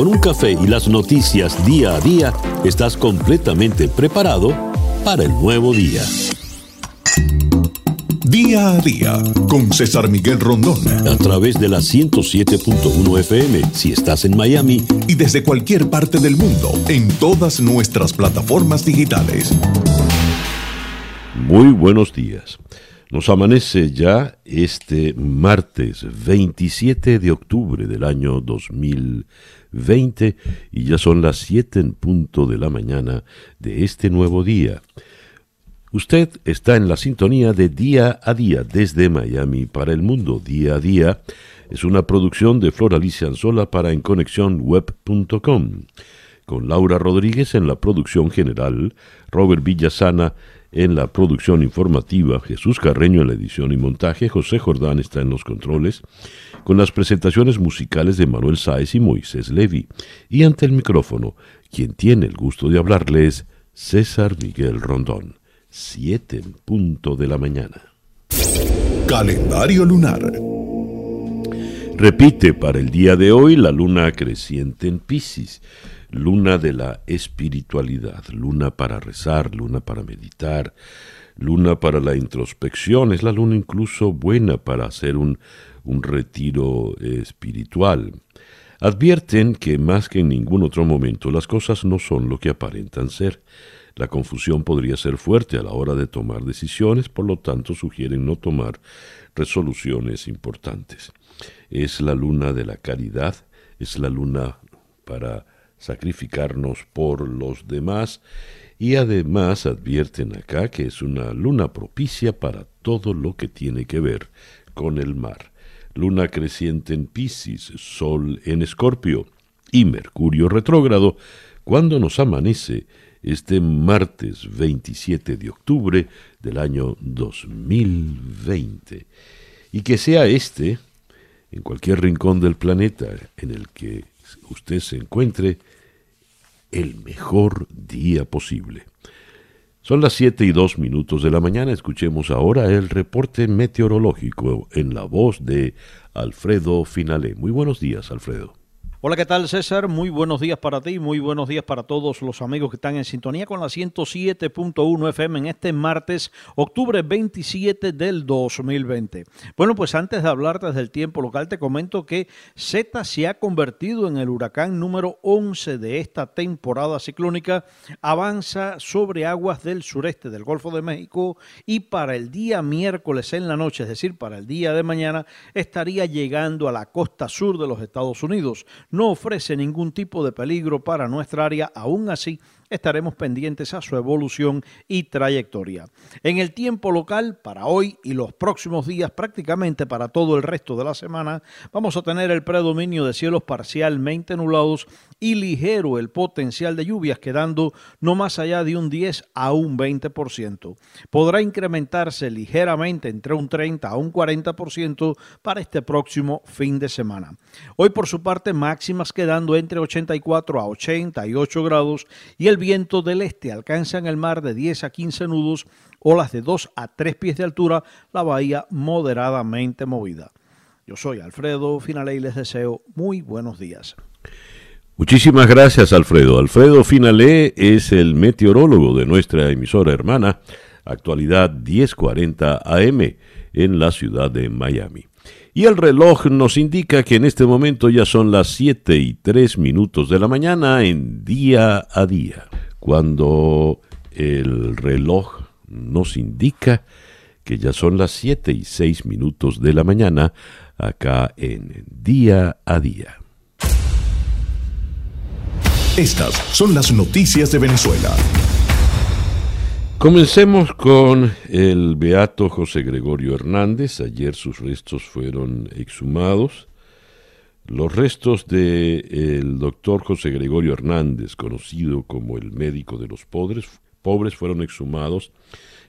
con un café y las noticias día a día, estás completamente preparado para el nuevo día. Día a día con César Miguel Rondón. A través de la 107.1 FM si estás en Miami. Y desde cualquier parte del mundo en todas nuestras plataformas digitales. Muy buenos días. Nos amanece ya este martes 27 de octubre del año 2020 y ya son las 7 en punto de la mañana de este nuevo día. Usted está en la sintonía de Día a Día desde Miami para el mundo. Día a Día es una producción de Flor Alicia Anzola para enconexionweb.com, con Laura Rodríguez en la producción general, Robert Villasana en la producción informativa, Jesús Carreño en la edición y montaje, José Jordán está en los controles, con las presentaciones musicales de Manuel Sáez y Moisés Levi, y ante el micrófono, quien tiene el gusto de hablarles, César Miguel Rondón. 7 en punto de la mañana. Calendario lunar. Repite para el día de hoy la luna creciente en Pisces, luna de la espiritualidad, luna para rezar, luna para meditar, luna para la introspección, es la luna incluso buena para hacer un, un retiro espiritual. Advierten que más que en ningún otro momento las cosas no son lo que aparentan ser. La confusión podría ser fuerte a la hora de tomar decisiones, por lo tanto sugieren no tomar resoluciones importantes. Es la luna de la caridad, es la luna para sacrificarnos por los demás y además advierten acá que es una luna propicia para todo lo que tiene que ver con el mar. Luna creciente en Pisces, Sol en Escorpio y Mercurio retrógrado cuando nos amanece este martes 27 de octubre del año 2020. Y que sea este, en cualquier rincón del planeta en el que usted se encuentre, el mejor día posible. Son las 7 y 2 minutos de la mañana. Escuchemos ahora el reporte meteorológico en la voz de Alfredo Finale. Muy buenos días, Alfredo. Hola, ¿qué tal César? Muy buenos días para ti, muy buenos días para todos los amigos que están en sintonía con la 107.1 FM en este martes, octubre 27 del 2020. Bueno, pues antes de hablarte desde el tiempo local, te comento que Z se ha convertido en el huracán número 11 de esta temporada ciclónica, avanza sobre aguas del sureste del Golfo de México y para el día miércoles en la noche, es decir, para el día de mañana, estaría llegando a la costa sur de los Estados Unidos no ofrece ningún tipo de peligro para nuestra área, aún así estaremos pendientes a su evolución y trayectoria. En el tiempo local, para hoy y los próximos días, prácticamente para todo el resto de la semana, vamos a tener el predominio de cielos parcialmente nublados y ligero el potencial de lluvias, quedando no más allá de un 10 a un 20%. Podrá incrementarse ligeramente entre un 30 a un 40% para este próximo fin de semana. Hoy, por su parte, máximas quedando entre 84 a 88 grados y el viento del este alcanza en el mar de 10 a 15 nudos, olas de 2 a 3 pies de altura, la bahía moderadamente movida. Yo soy Alfredo Finale y les deseo muy buenos días. Muchísimas gracias Alfredo. Alfredo Finale es el meteorólogo de nuestra emisora hermana, actualidad 1040 AM en la ciudad de Miami. Y el reloj nos indica que en este momento ya son las 7 y 3 minutos de la mañana en día a día. Cuando el reloj nos indica que ya son las 7 y 6 minutos de la mañana acá en día a día. Estas son las noticias de Venezuela. Comencemos con el beato José Gregorio Hernández. Ayer sus restos fueron exhumados. Los restos del doctor José Gregorio Hernández, conocido como el médico de los pobres, pobres, fueron exhumados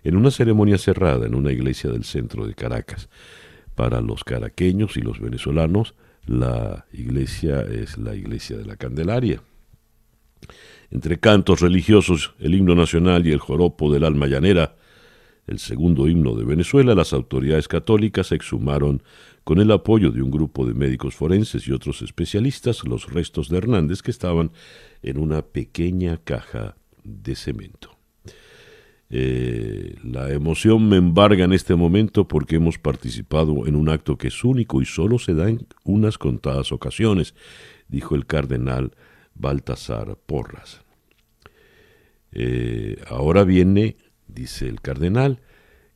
en una ceremonia cerrada en una iglesia del centro de Caracas. Para los caraqueños y los venezolanos, la iglesia es la iglesia de la Candelaria entre cantos religiosos, el himno nacional y el joropo del alma llanera, el segundo himno de Venezuela, las autoridades católicas exhumaron con el apoyo de un grupo de médicos forenses y otros especialistas los restos de Hernández que estaban en una pequeña caja de cemento. Eh, la emoción me embarga en este momento porque hemos participado en un acto que es único y solo se da en unas contadas ocasiones, dijo el cardenal Baltasar Porras. Eh, ahora viene, dice el cardenal,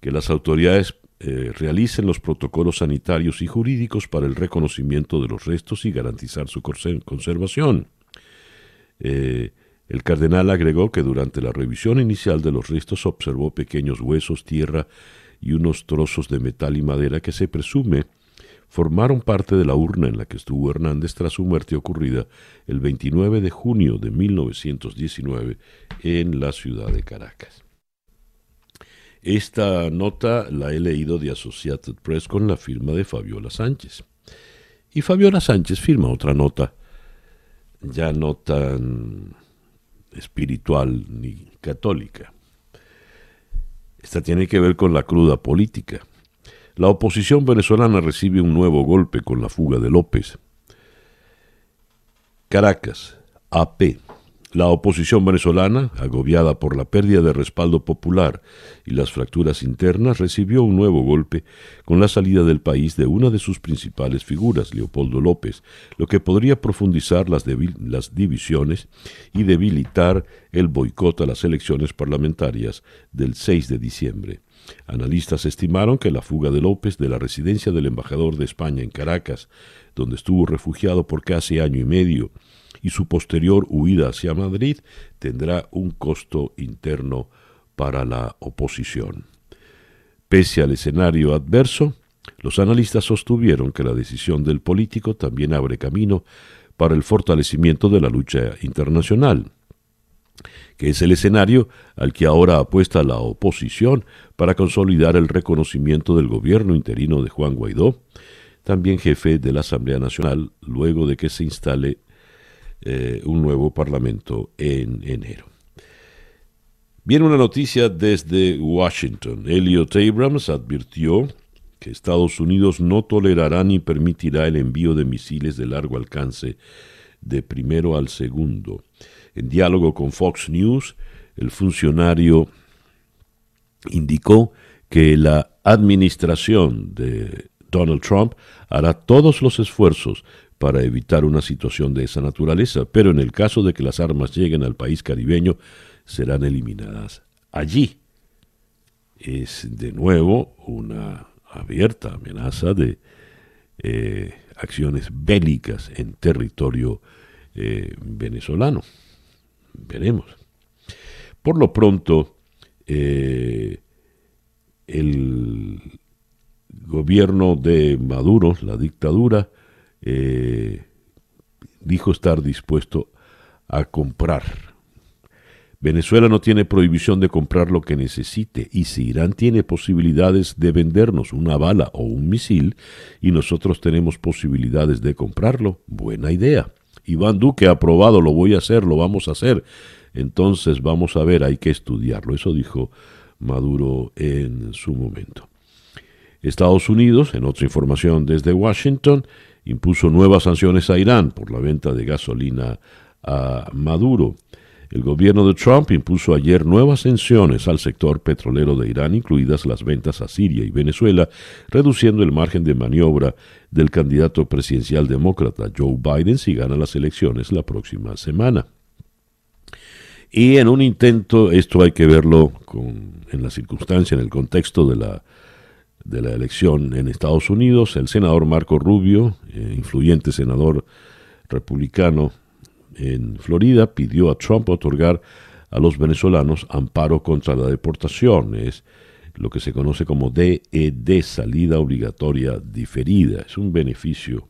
que las autoridades eh, realicen los protocolos sanitarios y jurídicos para el reconocimiento de los restos y garantizar su conservación. Eh, el cardenal agregó que durante la revisión inicial de los restos observó pequeños huesos, tierra y unos trozos de metal y madera que se presume formaron parte de la urna en la que estuvo Hernández tras su muerte ocurrida el 29 de junio de 1919 en la ciudad de Caracas. Esta nota la he leído de Associated Press con la firma de Fabiola Sánchez. Y Fabiola Sánchez firma otra nota, ya no tan espiritual ni católica. Esta tiene que ver con la cruda política. La oposición venezolana recibe un nuevo golpe con la fuga de López. Caracas, AP. La oposición venezolana, agobiada por la pérdida de respaldo popular y las fracturas internas, recibió un nuevo golpe con la salida del país de una de sus principales figuras, Leopoldo López, lo que podría profundizar las, divisiones y debilitar el boicot a las elecciones parlamentarias del 6 de diciembre. Analistas estimaron que la fuga de López de la residencia del embajador de España en Caracas, donde estuvo refugiado por casi año y medio, y su posterior huida hacia Madrid, tendrá un costo interno para la oposición. Pese al escenario adverso, los analistas sostuvieron que la decisión del político también abre camino para el fortalecimiento de la lucha internacional que es el escenario al que ahora apuesta la oposición para consolidar el reconocimiento del gobierno interino de Juan Guaidó, también jefe de la Asamblea Nacional, luego de que se instale eh, un nuevo parlamento en enero. Viene una noticia desde Washington. Elliot Abrams advirtió que Estados Unidos no tolerará ni permitirá el envío de misiles de largo alcance de primero al segundo. En diálogo con Fox News, el funcionario indicó que la administración de Donald Trump hará todos los esfuerzos para evitar una situación de esa naturaleza, pero en el caso de que las armas lleguen al país caribeño, serán eliminadas allí. Es de nuevo una abierta amenaza de eh, acciones bélicas en territorio eh, venezolano veremos. Por lo pronto, eh, el gobierno de Maduro, la dictadura, eh, dijo estar dispuesto a comprar. Venezuela no tiene prohibición de comprar lo que necesite y si Irán tiene posibilidades de vendernos una bala o un misil y nosotros tenemos posibilidades de comprarlo, buena idea. Iván Duque ha aprobado, lo voy a hacer, lo vamos a hacer. Entonces vamos a ver, hay que estudiarlo. Eso dijo Maduro en su momento. Estados Unidos, en otra información desde Washington, impuso nuevas sanciones a Irán por la venta de gasolina a Maduro. El gobierno de Trump impuso ayer nuevas sanciones al sector petrolero de Irán, incluidas las ventas a Siria y Venezuela, reduciendo el margen de maniobra del candidato presidencial demócrata Joe Biden si gana las elecciones la próxima semana. Y en un intento, esto hay que verlo en la circunstancia, en el contexto de la, de la elección en Estados Unidos, el senador Marco Rubio, eh, influyente senador republicano en Florida pidió a Trump otorgar a los venezolanos amparo contra la deportación. Es lo que se conoce como DED, salida obligatoria diferida. Es un beneficio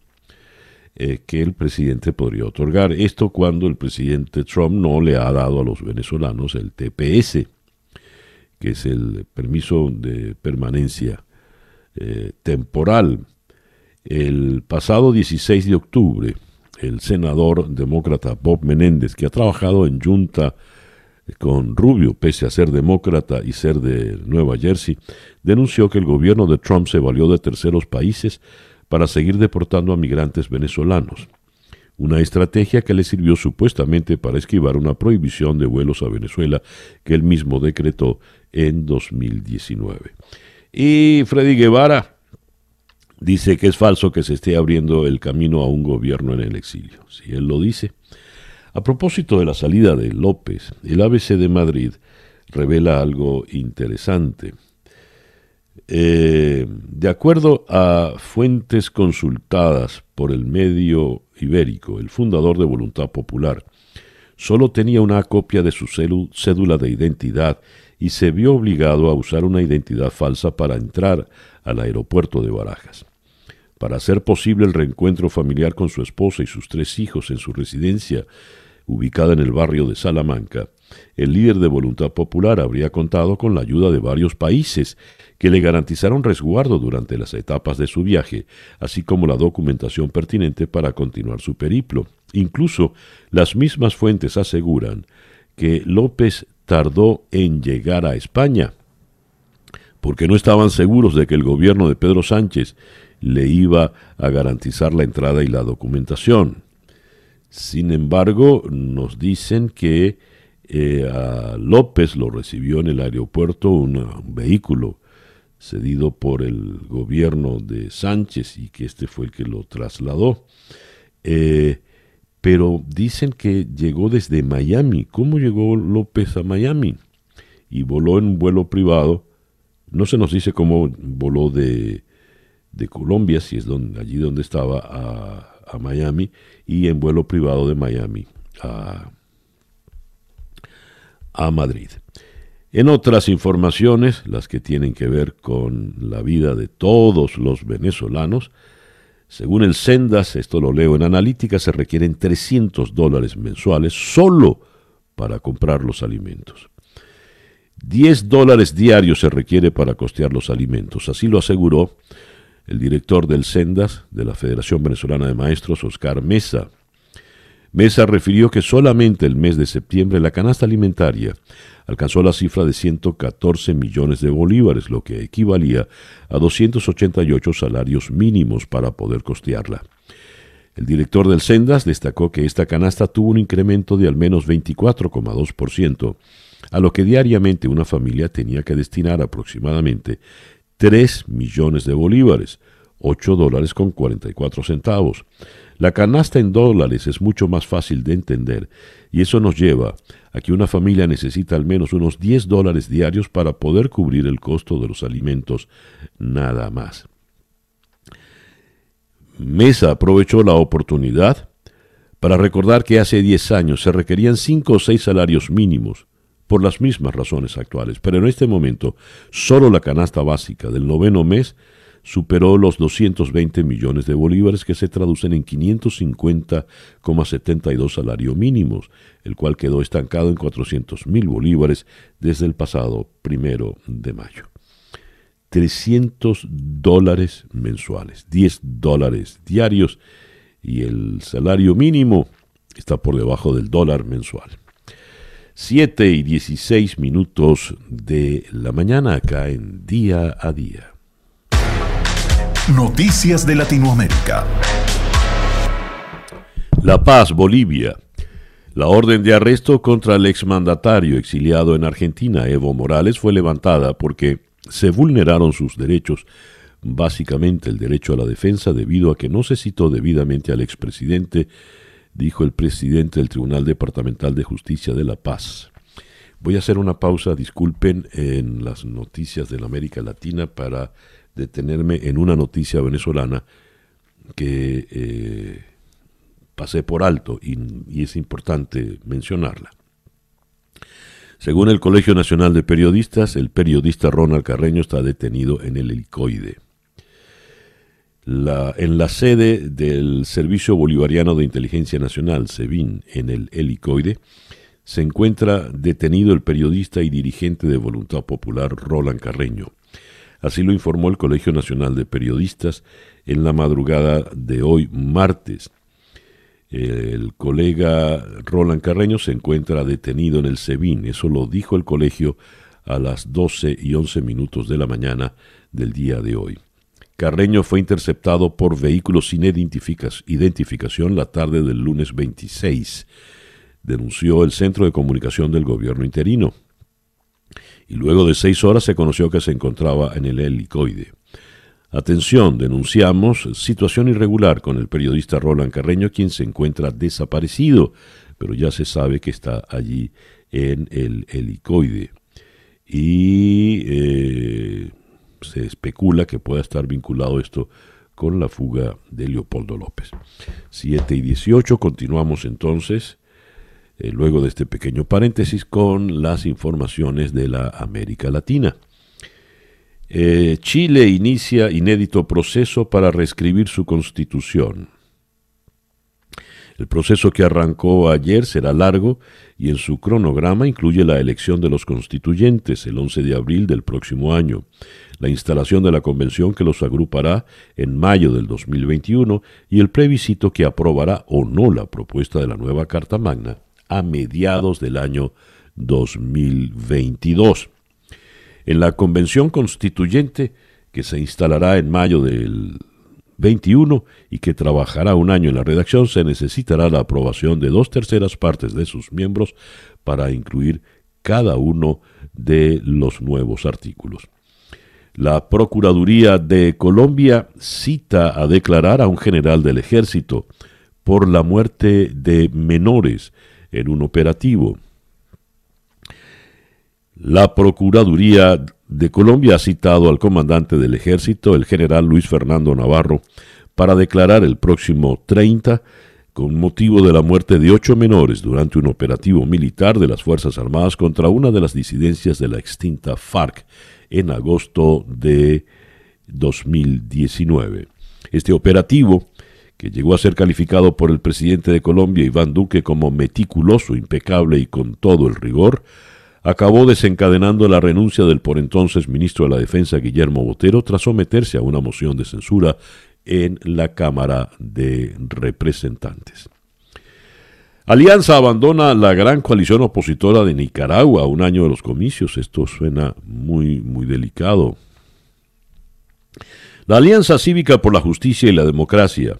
eh, que el presidente podría otorgar. Esto cuando el presidente Trump no le ha dado a los venezolanos el TPS, que es el permiso de permanencia eh, temporal. El pasado 16 de octubre, el senador demócrata Bob Menéndez, que ha trabajado en junta con Rubio, pese a ser demócrata y ser de Nueva Jersey, denunció que el gobierno de Trump se valió de terceros países para seguir deportando a migrantes venezolanos, una estrategia que le sirvió supuestamente para esquivar una prohibición de vuelos a Venezuela que él mismo decretó en 2019. Y Freddy Guevara dice que es falso que se esté abriendo el camino a un gobierno en el exilio. Si él lo dice, a propósito de la salida de López, el ABC de Madrid revela algo interesante. Eh, de acuerdo a fuentes consultadas por el medio ibérico, el fundador de Voluntad Popular, solo tenía una copia de su cédula de identidad y se vio obligado a usar una identidad falsa para entrar al aeropuerto de Barajas. Para hacer posible el reencuentro familiar con su esposa y sus tres hijos en su residencia ubicada en el barrio de Salamanca, el líder de Voluntad Popular habría contado con la ayuda de varios países que le garantizaron resguardo durante las etapas de su viaje, así como la documentación pertinente para continuar su periplo. Incluso las mismas fuentes aseguran que López tardó en llegar a España, porque no estaban seguros de que el gobierno de Pedro Sánchez le iba a garantizar la entrada y la documentación. Sin embargo, nos dicen que eh, a López lo recibió en el aeropuerto un, vehículo cedido por el gobierno de Sánchez y que este fue el que lo trasladó. Eh, pero dicen que llegó desde Miami. ¿Cómo llegó López a Miami? Y voló en un vuelo privado. No se nos dice cómo voló de, de Colombia, si es donde, allí donde estaba, a, Miami y en vuelo privado de Miami a, a Madrid. En otras informaciones, las que tienen que ver con la vida de todos los venezolanos, según el Sendas, esto lo leo en analítica, se requieren 300 dólares mensuales solo para comprar los alimentos. 10 dólares diarios se requiere para costear los alimentos, así lo aseguró el director del Sendas de la Federación Venezolana de Maestros, Oscar Mesa. Mesa refirió que solamente el mes de septiembre la canasta alimentaria alcanzó la cifra de 114 millones de bolívares, lo que equivalía a 288 salarios mínimos para poder costearla. El director del Sendas destacó que esta canasta tuvo un incremento de al menos 24,2%, a lo que diariamente una familia tenía que destinar aproximadamente 3 millones de bolívares, 8 dólares con 44 centavos. La canasta en dólares es mucho más fácil de entender y eso nos lleva a que una familia necesita al menos unos 10 dólares diarios para poder cubrir el costo de los alimentos, nada más. Mesa aprovechó la oportunidad para recordar que hace 10 años se requerían 5 o 6 salarios mínimos por las mismas razones actuales, pero en este momento solo la canasta básica del noveno mes superó los 220 millones de bolívares que se traducen en 550,72 salarios mínimos, el cual quedó estancado en 400 mil bolívares desde el pasado primero de mayo. 300 dólares mensuales, 10 dólares diarios y el salario mínimo está por debajo del dólar mensual. 7 y 16 minutos de la mañana acá en Día a Día. Noticias de Latinoamérica. La Paz, Bolivia. La orden de arresto contra el exmandatario exiliado en Argentina, Evo Morales, fue levantada porque se vulneraron sus derechos, básicamente el derecho a la defensa, debido a que no se citó debidamente al expresidente dijo el presidente del Tribunal Departamental de Justicia de La Paz. Voy a hacer una pausa, disculpen, en las noticias de la América Latina para detenerme en una noticia venezolana que eh, pasé por alto y, y es importante mencionarla. Según el Colegio Nacional de Periodistas, el periodista Ronald Carreño está detenido en el helicoide en la sede del Servicio Bolivariano de Inteligencia Nacional, SEBIN, en el helicoide, se encuentra detenido el periodista y dirigente de Voluntad Popular Roland Carreño. Así lo informó el Colegio Nacional de Periodistas en la madrugada de hoy martes. El colega Roland Carreño se encuentra detenido en el SEBIN, eso lo dijo el colegio a las 12 y 11 minutos de la mañana del día de hoy. Carreño fue interceptado por vehículos sin identificación la tarde del lunes 26, denunció el Centro de Comunicación del Gobierno interino. Y luego de seis horas se conoció que se encontraba en el helicoide. Atención, denunciamos situación irregular con el periodista Roland Carreño, quien se encuentra desaparecido, pero ya se sabe que está allí en el helicoide. Y eh, se especula que pueda estar vinculado esto con la fuga de Leopoldo López. 7 y 18, continuamos entonces, eh, luego de este pequeño paréntesis, con las informaciones de la América Latina. Eh, Chile inicia inédito proceso para reescribir su constitución. El proceso que arrancó ayer será largo y en su cronograma incluye la elección de los constituyentes el 11 de abril del próximo año, la instalación de la convención que los agrupará en mayo del 2021 y el plebiscito que aprobará o no la propuesta de la nueva Carta Magna a mediados del año 2022. En la convención constituyente que se instalará en mayo del 21 y que trabajará un año en la redacción, se necesitará la aprobación de dos terceras partes de sus miembros para incluir cada uno de los nuevos artículos. La Procuraduría de Colombia cita a declarar a un general del ejército por la muerte de menores en un operativo. La Procuraduría de Colombia ha citado al comandante del ejército, el general Luis Fernando Navarro, para declarar el próximo 30 con motivo de la muerte de ocho menores durante un operativo militar de las Fuerzas Armadas contra una de las disidencias de la extinta FARC en agosto de 2019. Este operativo, que llegó a ser calificado por el presidente de Colombia, Iván Duque, como meticuloso, impecable y con todo el rigor, acabó desencadenando la renuncia del por entonces ministro de la Defensa Guillermo Botero tras someterse a una moción de censura en la Cámara de Representantes. Alianza abandona la gran coalición opositora de Nicaragua un año de los comicios. Esto suena muy, muy delicado. La Alianza Cívica por la Justicia y la Democracia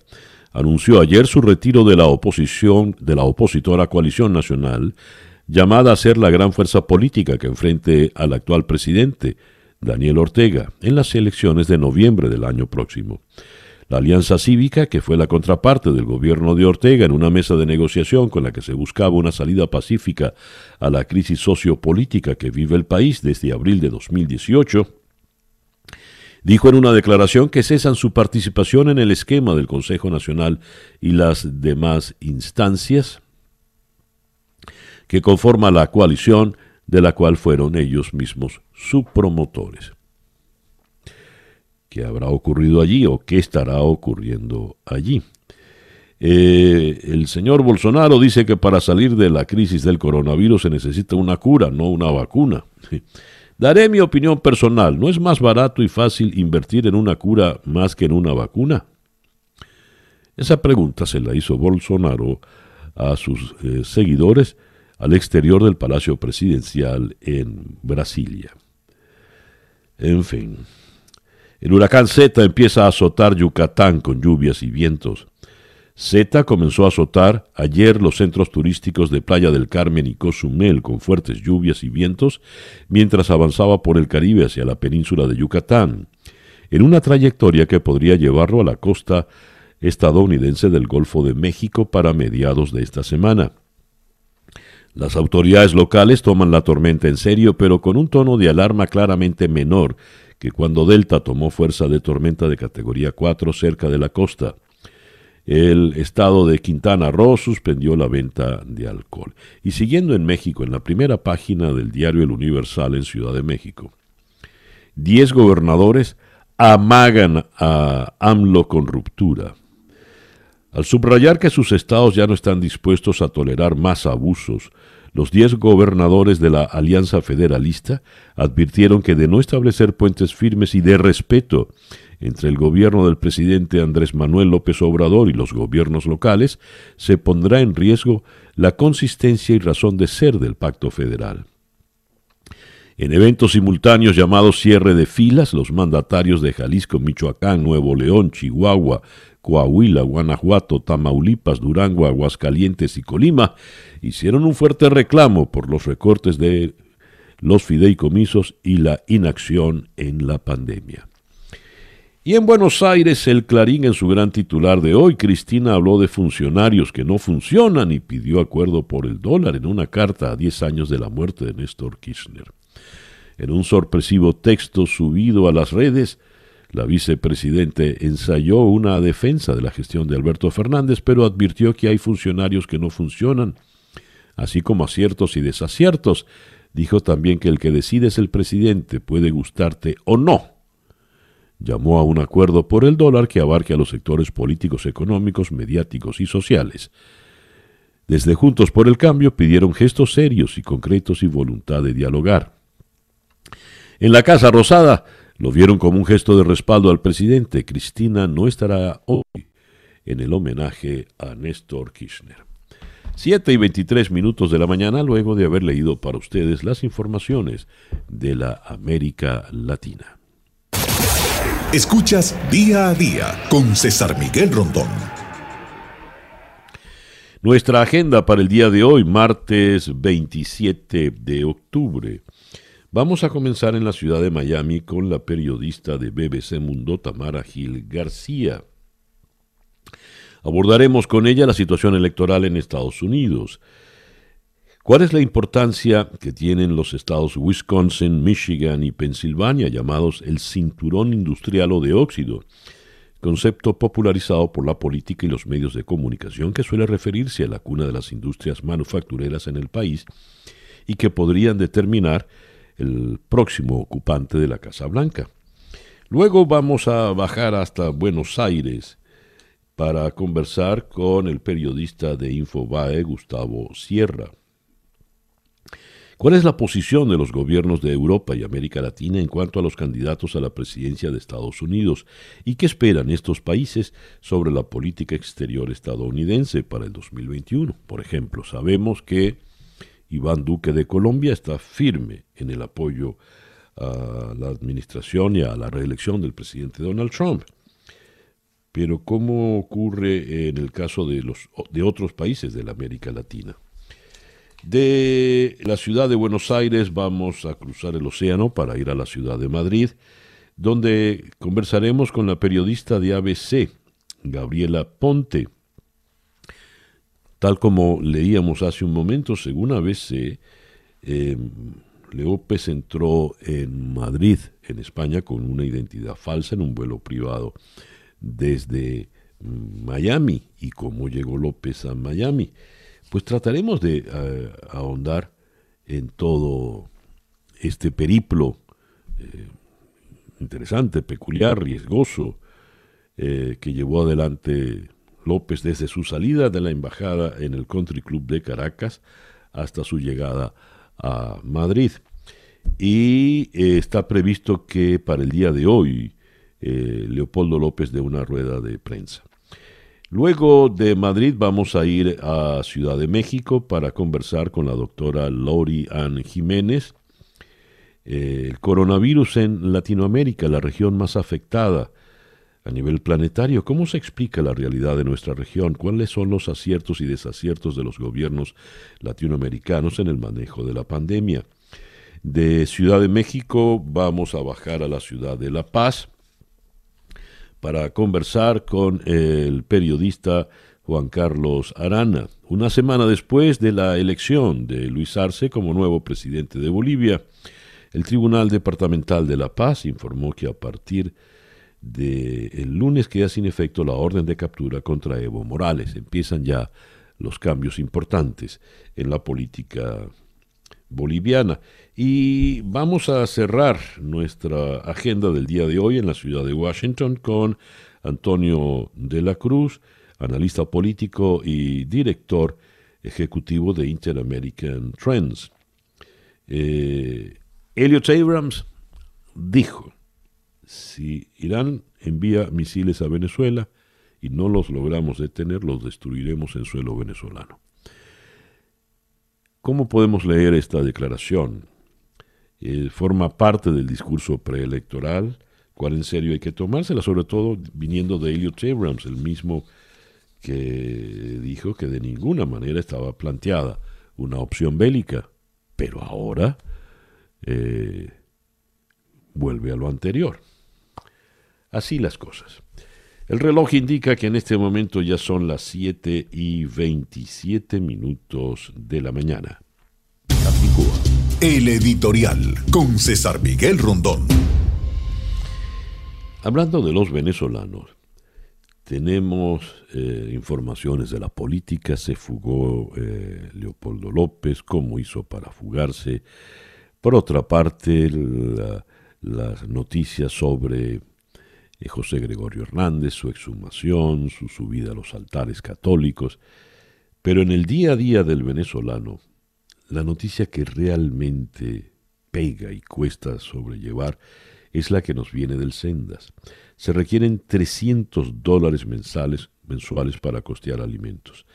anunció ayer su retiro de la oposición de la opositora Coalición Nacional llamada a ser la gran fuerza política que enfrente al actual presidente, Daniel Ortega, en las elecciones de noviembre del año próximo. La Alianza Cívica, que fue la contraparte del gobierno de Ortega en una mesa de negociación con la que se buscaba una salida pacífica a la crisis sociopolítica que vive el país desde abril de 2018, dijo en una declaración que cesan su participación en el esquema del Consejo Nacional y las demás instancias que conforma la coalición de la cual fueron ellos mismos subpromotores. ¿Qué habrá ocurrido allí o qué estará ocurriendo allí? Eh, el señor Bolsonaro dice que para salir de la crisis del coronavirus se necesita una cura, no una vacuna. Daré mi opinión personal. ¿No es más barato y fácil invertir en una cura más que en una vacuna? Esa pregunta se la hizo Bolsonaro a sus eh, seguidores al exterior del Palacio Presidencial en Brasilia. En fin, el huracán Z empieza a azotar Yucatán con lluvias y vientos. Z comenzó a azotar ayer los centros turísticos de Playa del Carmen y Cozumel con fuertes lluvias y vientos mientras avanzaba por el Caribe hacia la península de Yucatán, en una trayectoria que podría llevarlo a la costa estadounidense del Golfo de México para mediados de esta semana. Las autoridades locales toman la tormenta en serio, pero con un tono de alarma claramente menor que cuando Delta tomó fuerza de tormenta de categoría 4 cerca de la costa. El estado de Quintana Roo suspendió la venta de alcohol. Y siguiendo en México, en la primera página del diario El Universal en Ciudad de México, diez gobernadores amagan a AMLO con ruptura. Al subrayar que sus estados ya no están dispuestos a tolerar más abusos, los diez gobernadores de la Alianza Federalista advirtieron que de no establecer puentes firmes y de respeto entre el gobierno del presidente Andrés Manuel López Obrador y los gobiernos locales, se pondrá en riesgo la consistencia y razón de ser del pacto federal. En eventos simultáneos llamados cierre de filas, los mandatarios de Jalisco, Michoacán, Nuevo León, Chihuahua, Coahuila, Guanajuato, Tamaulipas, Durango, Aguascalientes y Colima hicieron un fuerte reclamo por los recortes de los fideicomisos y la inacción en la pandemia. Y en Buenos Aires, el Clarín en su gran titular de hoy, Cristina habló de funcionarios que no funcionan y pidió acuerdo por el dólar en una carta a 10 años de la muerte de Néstor Kirchner. En un sorpresivo texto subido a las redes, la vicepresidente ensayó una defensa de la gestión de Alberto Fernández, pero advirtió que hay funcionarios que no funcionan, así como aciertos y desaciertos. Dijo también que el que decide es el presidente, puede gustarte o no llamó a un acuerdo por el dólar que abarque a los sectores políticos, económicos, mediáticos y sociales. Desde Juntos por el Cambio pidieron gestos serios y concretos y voluntad de dialogar. En la Casa Rosada lo vieron como un gesto de respaldo al presidente. Cristina no estará hoy en el homenaje a Néstor Kirchner. Siete y veintitrés minutos de la mañana luego de haber leído para ustedes las informaciones de la América Latina. Escuchas día a día con César Miguel Rondón. Nuestra agenda para el día de hoy, martes 27 de octubre. Vamos a comenzar en la ciudad de Miami con la periodista de BBC Mundo, Tamara Gil García. Abordaremos con ella la situación electoral en Estados Unidos. ¿Cuál es la importancia que tienen los estados Wisconsin, Michigan y Pensilvania, llamados el cinturón industrial o de óxido? Concepto popularizado por la política y los medios de comunicación que suele referirse a la cuna de las industrias manufactureras en el país y que podrían determinar el próximo ocupante de la Casa Blanca. Luego vamos a bajar hasta Buenos Aires para conversar con el periodista de Infobae, Gustavo Sierra. ¿Cuál es la posición de los gobiernos de Europa y América Latina en cuanto a los candidatos a la presidencia de Estados Unidos? ¿Y qué esperan estos países sobre la política exterior estadounidense para el 2021? Por ejemplo, sabemos que Iván Duque de Colombia está firme en el apoyo a la administración y a la reelección del presidente Donald Trump. Pero ¿cómo ocurre en el caso de, los, de otros países de la América Latina? De la ciudad de Buenos Aires vamos a cruzar el océano para ir a la ciudad de Madrid, donde conversaremos con la periodista de ABC, Gabriela Ponte. Tal como leíamos hace un momento, según ABC, eh, Leópez entró en Madrid, en España, con una identidad falsa en un vuelo privado desde Miami. ¿Y cómo llegó López a Miami? pues trataremos de eh, ahondar en todo este periplo eh, interesante, peculiar, riesgoso, eh, que llevó adelante López desde su salida de la embajada en el Country Club de Caracas hasta su llegada a Madrid. Y está previsto que para el día de hoy Leopoldo López dé una rueda de prensa. Luego de Madrid vamos a ir a Ciudad de México para conversar con la doctora Lori Ann Jiménez. Eh, el coronavirus en Latinoamérica, la región más afectada a nivel planetario. ¿Cómo se explica la realidad de nuestra región? ¿Cuáles son los aciertos y desaciertos de los gobiernos latinoamericanos en el manejo de la pandemia? De Ciudad de México vamos a bajar a la ciudad de La Paz para conversar con el periodista Juan Carlos Arana. Una semana después de la elección de Luis Arce como nuevo presidente de Bolivia, el Tribunal Departamental de La Paz informó que a partir del lunes queda sin efecto la orden de captura contra Evo Morales. Empiezan ya los cambios importantes en la política boliviana. Y vamos a cerrar nuestra agenda del día de hoy en la ciudad de Washington con Antonio de la Cruz, analista político y director ejecutivo de Inter-American Trends. Eh, Elliot Abrams dijo, si Irán envía misiles a Venezuela y no los logramos detener, los destruiremos en suelo venezolano. ¿Cómo podemos leer esta declaración? Eh, forma parte del discurso preelectoral, cual en serio hay que tomársela, sobre todo viniendo de Elliot Abrams, el mismo que dijo que de ninguna manera estaba planteada una opción bélica, pero ahora eh, vuelve a lo anterior. Así las cosas. El reloj indica que en este momento ya son las 7 y 27 minutos de la mañana. El editorial con César Miguel Rondón. Hablando de los venezolanos, tenemos eh, informaciones de la política, se fugó eh, Leopoldo López, cómo hizo para fugarse. Por otra parte, las noticias sobre José Gregorio Hernández, su exhumación, su subida a los altares católicos. Pero en el día a día del venezolano, la noticia que realmente pega y cuesta sobrellevar es la que nos viene del Sendas. Se requieren 300 dólares mensales, mensuales para costear alimentos.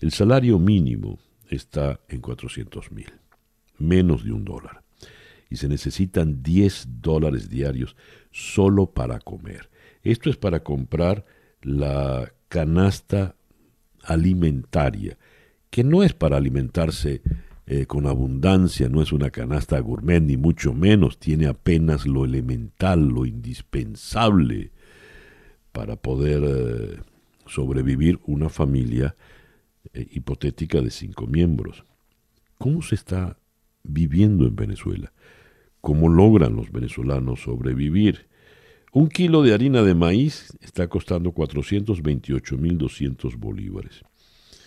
El salario mínimo está en 400 mil, menos de un dólar. Y se necesitan 10 dólares diarios solo para comer. Esto es para comprar la canasta alimentaria, que no es para alimentarse eh, con abundancia, no es una canasta gourmet, ni mucho menos, tiene apenas lo elemental, lo indispensable para poder eh, sobrevivir una familia eh, hipotética de cinco miembros. ¿Cómo se está viviendo en Venezuela? ¿Cómo logran los venezolanos sobrevivir? Un kilo de harina de maíz está costando 428.200 bolívares.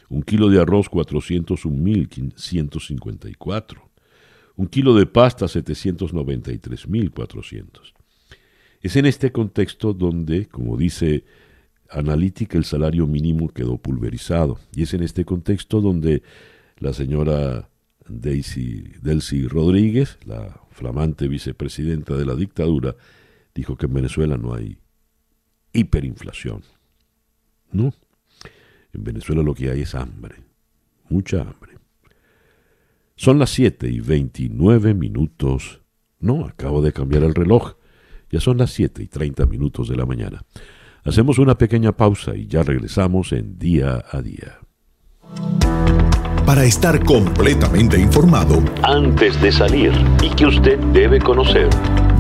Un kilo de arroz 401.154. Un kilo de pasta 793.400. Es en este contexto donde, como dice Analítica, el salario mínimo quedó pulverizado. Y es en este contexto donde la señora Daisy Delcy Rodríguez, la flamante vicepresidenta de la dictadura, dijo que en Venezuela no hay hiperinflación. No. En Venezuela lo que hay es hambre. Mucha hambre. Son las 7 y 29 minutos. No, acabo de cambiar el reloj. Ya son las 7 y 30 minutos de la mañana. Hacemos una pequeña pausa y ya regresamos en día a día. Para estar completamente informado, antes de salir y que usted debe conocer.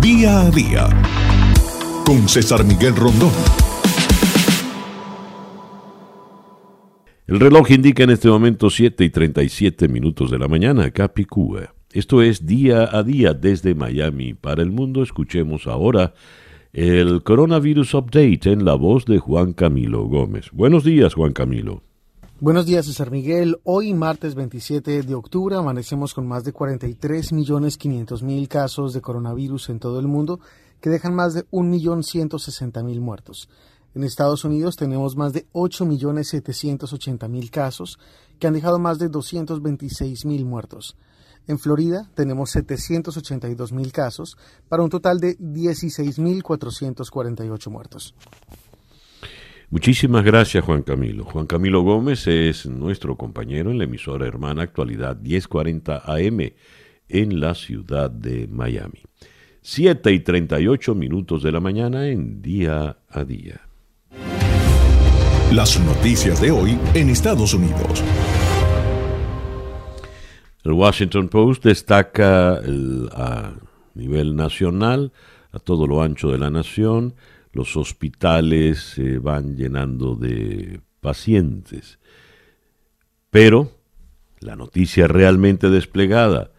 Día a día. Con César Miguel Rondón. El reloj indica en este momento 7 y 37 minutos de la mañana, Capicúa. Esto es día a día desde Miami para el mundo. Escuchemos ahora el Coronavirus Update en la voz de Juan Camilo Gómez. Buenos días, Juan Camilo. Buenos días, César Miguel. Hoy, martes 27 de octubre, amanecemos con más de 43 millones 500 mil casos de coronavirus en todo el mundo, que dejan más de 1.160.000 muertos. En Estados Unidos tenemos más de 8.780.000 casos que han dejado más de 226.000 muertos. En Florida tenemos 782.000 casos para un total de 16.448 muertos. Muchísimas gracias Juan Camilo. Juan Camilo Gómez es nuestro compañero en la emisora hermana Actualidad 1040 AM en la ciudad de Miami. 7 y 38 minutos de la mañana en día a día. Las noticias de hoy en Estados Unidos. El Washington Post destaca a nivel nacional, a todo lo ancho de la nación, los hospitales se van llenando de pacientes. Pero la noticia realmente desplegada,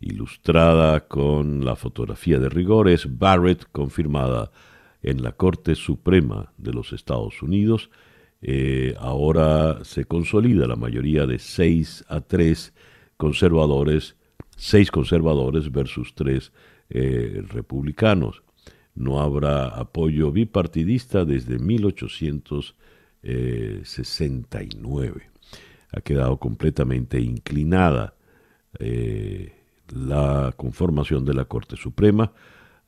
ilustrada con la fotografía de rigor, es Barrett confirmada en la Corte Suprema de los Estados Unidos eh, ahora se consolida la mayoría de 6 a 3 conservadores, 6 conservadores versus 3 eh, republicanos. No habrá apoyo bipartidista desde 1869. Ha quedado completamente inclinada eh, la conformación de la Corte Suprema.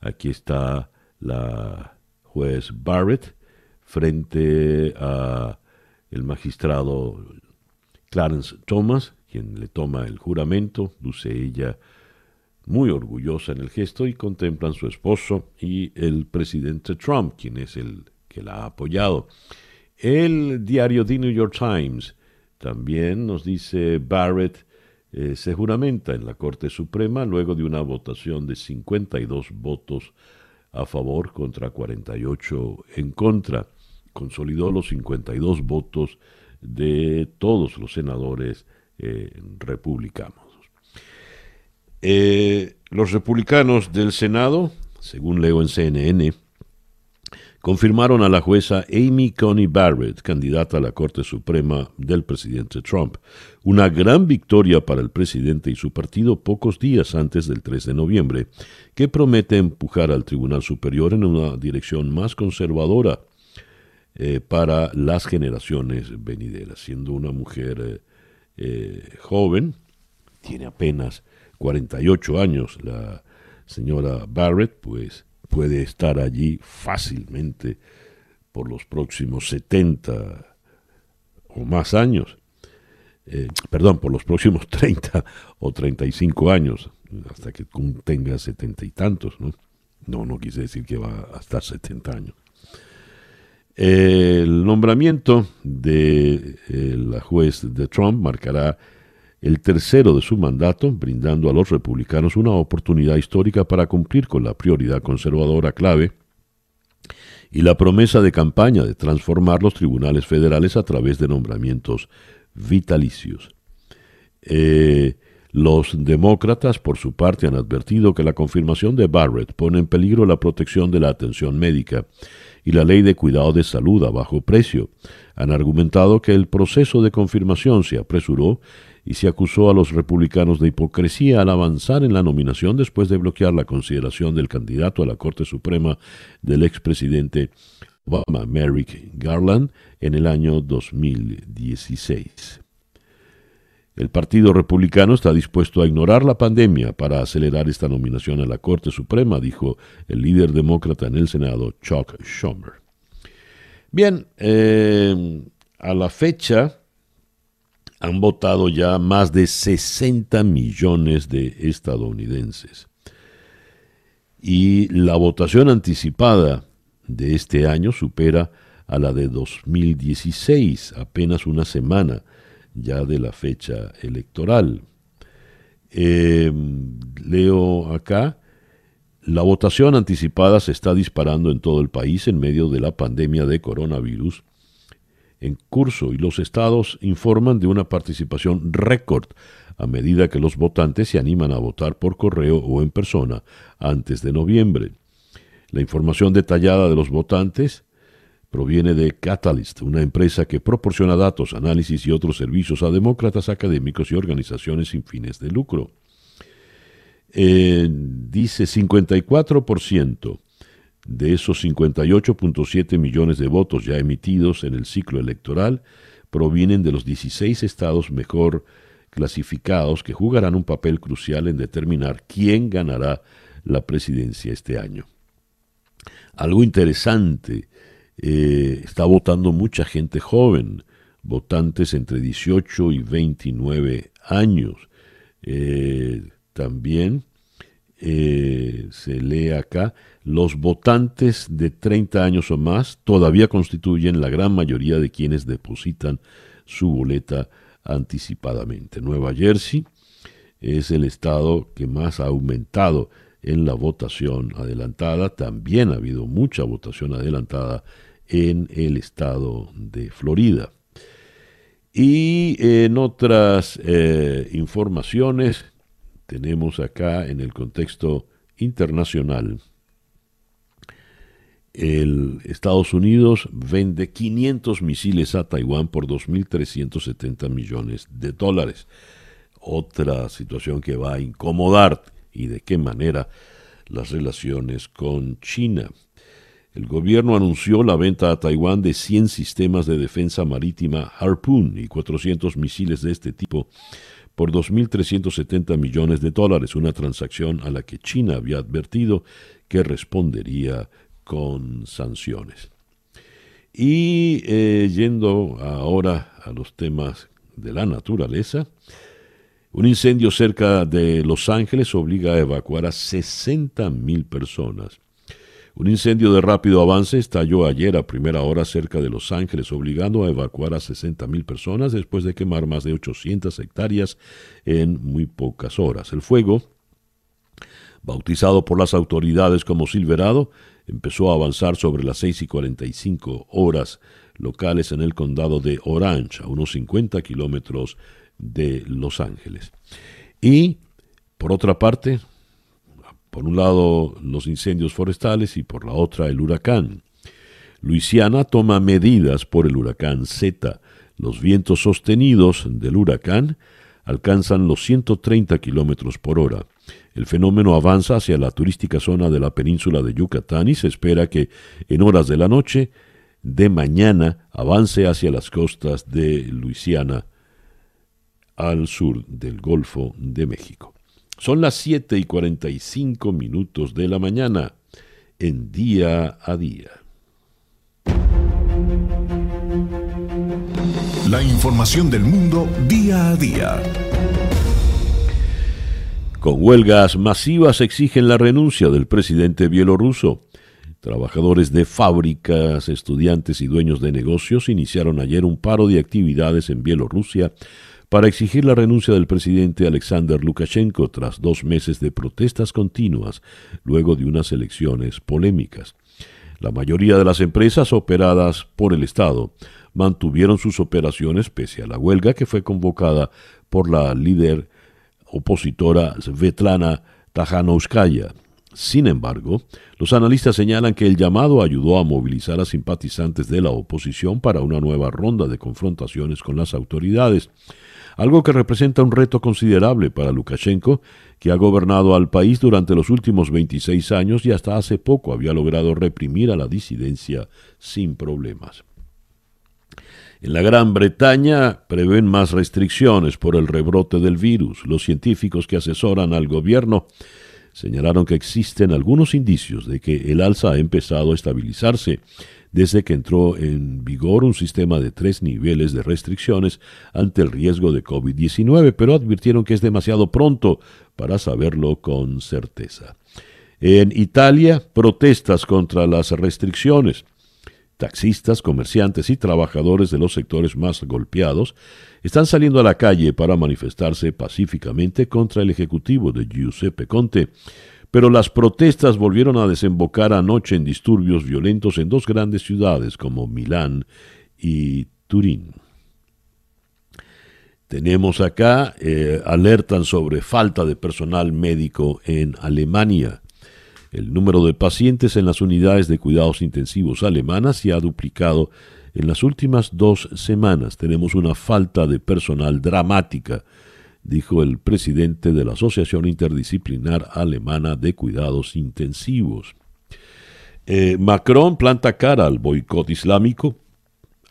Aquí está la juez Barrett frente a el magistrado Clarence Thomas, quien le toma el juramento, luce ella muy orgullosa en el gesto y contemplan su esposo y el presidente Trump, quien es el que la ha apoyado. El diario The New York Times también nos dice Barrett eh, se juramenta en la Corte Suprema luego de una votación de 52 votos a favor contra 48 en contra. Consolidó los 52 votos de todos los senadores eh, republicanos. Eh, los republicanos del Senado, según leo en CNN, confirmaron a la jueza Amy Coney Barrett, candidata a la Corte Suprema del presidente Trump. Una gran victoria para el presidente y su partido pocos días antes del 3 de noviembre, que promete empujar al Tribunal Superior en una dirección más conservadora eh, para las generaciones venideras. Siendo una mujer eh, joven, tiene apenas 48 años la señora Barrett, pues puede estar allí fácilmente por los próximos 70 o más años. Eh, perdón, por los próximos 30 o 35 años, hasta que tenga setenta y tantos, ¿no? No, no quise decir que va a estar 70 años. El nombramiento de eh, la juez de Trump marcará el tercero de su mandato, brindando a los republicanos una oportunidad histórica para cumplir con la prioridad conservadora clave y la promesa de campaña de transformar los tribunales federales a través de nombramientos vitalicios. Eh, los demócratas, por su parte, han advertido que la confirmación de Barrett pone en peligro la protección de la atención médica y la ley de cuidado de salud a bajo precio. Han argumentado que el proceso de confirmación se apresuró y se acusó a los republicanos de hipocresía al avanzar en la nominación después de bloquear la consideración del candidato a la Corte Suprema del expresidente Obama, Merrick Garland, en el año 2016. El Partido Republicano está dispuesto a ignorar la pandemia para acelerar esta nominación a la Corte Suprema, dijo el líder demócrata en el Senado, Chuck Schumer. Bien, eh, a la fecha, han votado ya más de 60 millones de estadounidenses. Y la votación anticipada de este año supera a la de 2016, apenas una semana ya de la fecha electoral. Em, leo acá, la votación anticipada se está disparando en todo el país en medio de la pandemia de coronavirus en curso y los estados informan de una participación récord a medida que los votantes se animan a votar por correo o en persona antes de noviembre. La información detallada de los votantes proviene de Catalyst, una empresa que proporciona datos, análisis y otros servicios a demócratas, académicos y organizaciones sin fines de lucro. Eh, dice 54% de esos 58.7 millones de votos ya emitidos en el ciclo electoral, provienen de los 16 estados mejor clasificados que jugarán un papel crucial en determinar quién ganará la presidencia este año. Algo interesante, eh, está votando mucha gente joven, votantes entre 18 y 29 años. Eh, también eh, se lee acá, los votantes de 30 años o más todavía constituyen la gran mayoría de quienes depositan su boleta anticipadamente. Nueva Jersey es el estado que más ha aumentado en la votación adelantada. También ha habido mucha votación adelantada en el estado de Florida. Y en otras eh, informaciones, tenemos acá en el contexto internacional. El Estados Unidos vende 500 misiles a Taiwán por 2.370 millones de dólares. Otra situación que va a incomodar y de qué manera las relaciones con China. El gobierno anunció la venta a Taiwán de 100 sistemas de defensa marítima Harpoon y 400 misiles de este tipo por 2.370 millones de dólares, una transacción a la que China había advertido que respondería con sanciones. Y eh, yendo ahora a los temas de la naturaleza, un incendio cerca de Los Ángeles obliga a evacuar a 60.000 personas. Un incendio de rápido avance estalló ayer a primera hora cerca de Los Ángeles, obligando a evacuar a 60.000 personas después de quemar más de 800 hectáreas en muy pocas horas. El fuego, bautizado por las autoridades como Silverado, empezó a avanzar sobre las 6 y 45 horas locales en el condado de Orange, a unos 50 kilómetros de Los Ángeles. Y, por otra parte, por un lado los incendios forestales y por la otra el huracán. Luisiana toma medidas por el huracán Z. Los vientos sostenidos del huracán alcanzan los 130 kilómetros por hora. El fenómeno avanza hacia la turística zona de la península de Yucatán y se espera que en horas de la noche de mañana avance hacia las costas de Luisiana al sur del Golfo de México. Son las 7 y 45 minutos de la mañana en día a día. La información del mundo día a día. Con huelgas masivas exigen la renuncia del presidente bielorruso. Trabajadores de fábricas, estudiantes y dueños de negocios iniciaron ayer un paro de actividades en Bielorrusia para exigir la renuncia del presidente Alexander Lukashenko tras dos meses de protestas continuas luego de unas elecciones polémicas. La mayoría de las empresas operadas por el Estado mantuvieron sus operaciones pese a la huelga que fue convocada por la líder opositora Svetlana Tajanouskaya. Sin embargo, los analistas señalan que el llamado ayudó a movilizar a simpatizantes de la oposición para una nueva ronda de confrontaciones con las autoridades algo que representa un reto considerable para Lukashenko, que ha gobernado al país durante los últimos 26 años y hasta hace poco había logrado reprimir a la disidencia sin problemas. En la Gran Bretaña prevén más restricciones por el rebrote del virus. Los científicos que asesoran al gobierno señalaron que existen algunos indicios de que el alza ha empezado a estabilizarse desde que entró en vigor un sistema de tres niveles de restricciones ante el riesgo de COVID-19, pero advirtieron que es demasiado pronto para saberlo con certeza. En Italia, protestas contra las restricciones. Taxistas, comerciantes y trabajadores de los sectores más golpeados están saliendo a la calle para manifestarse pacíficamente contra el ejecutivo de Giuseppe Conte, pero las protestas volvieron a desembocar anoche en disturbios violentos en dos grandes ciudades como Milán y Turín. Tenemos acá, eh, alertan sobre falta de personal médico en Alemania. El número de pacientes en las unidades de cuidados intensivos alemanas se ha duplicado en las últimas dos semanas. Tenemos una falta de personal dramática dijo el presidente de la Asociación Interdisciplinar Alemana de Cuidados Intensivos. Eh, Macron planta cara al boicot islámico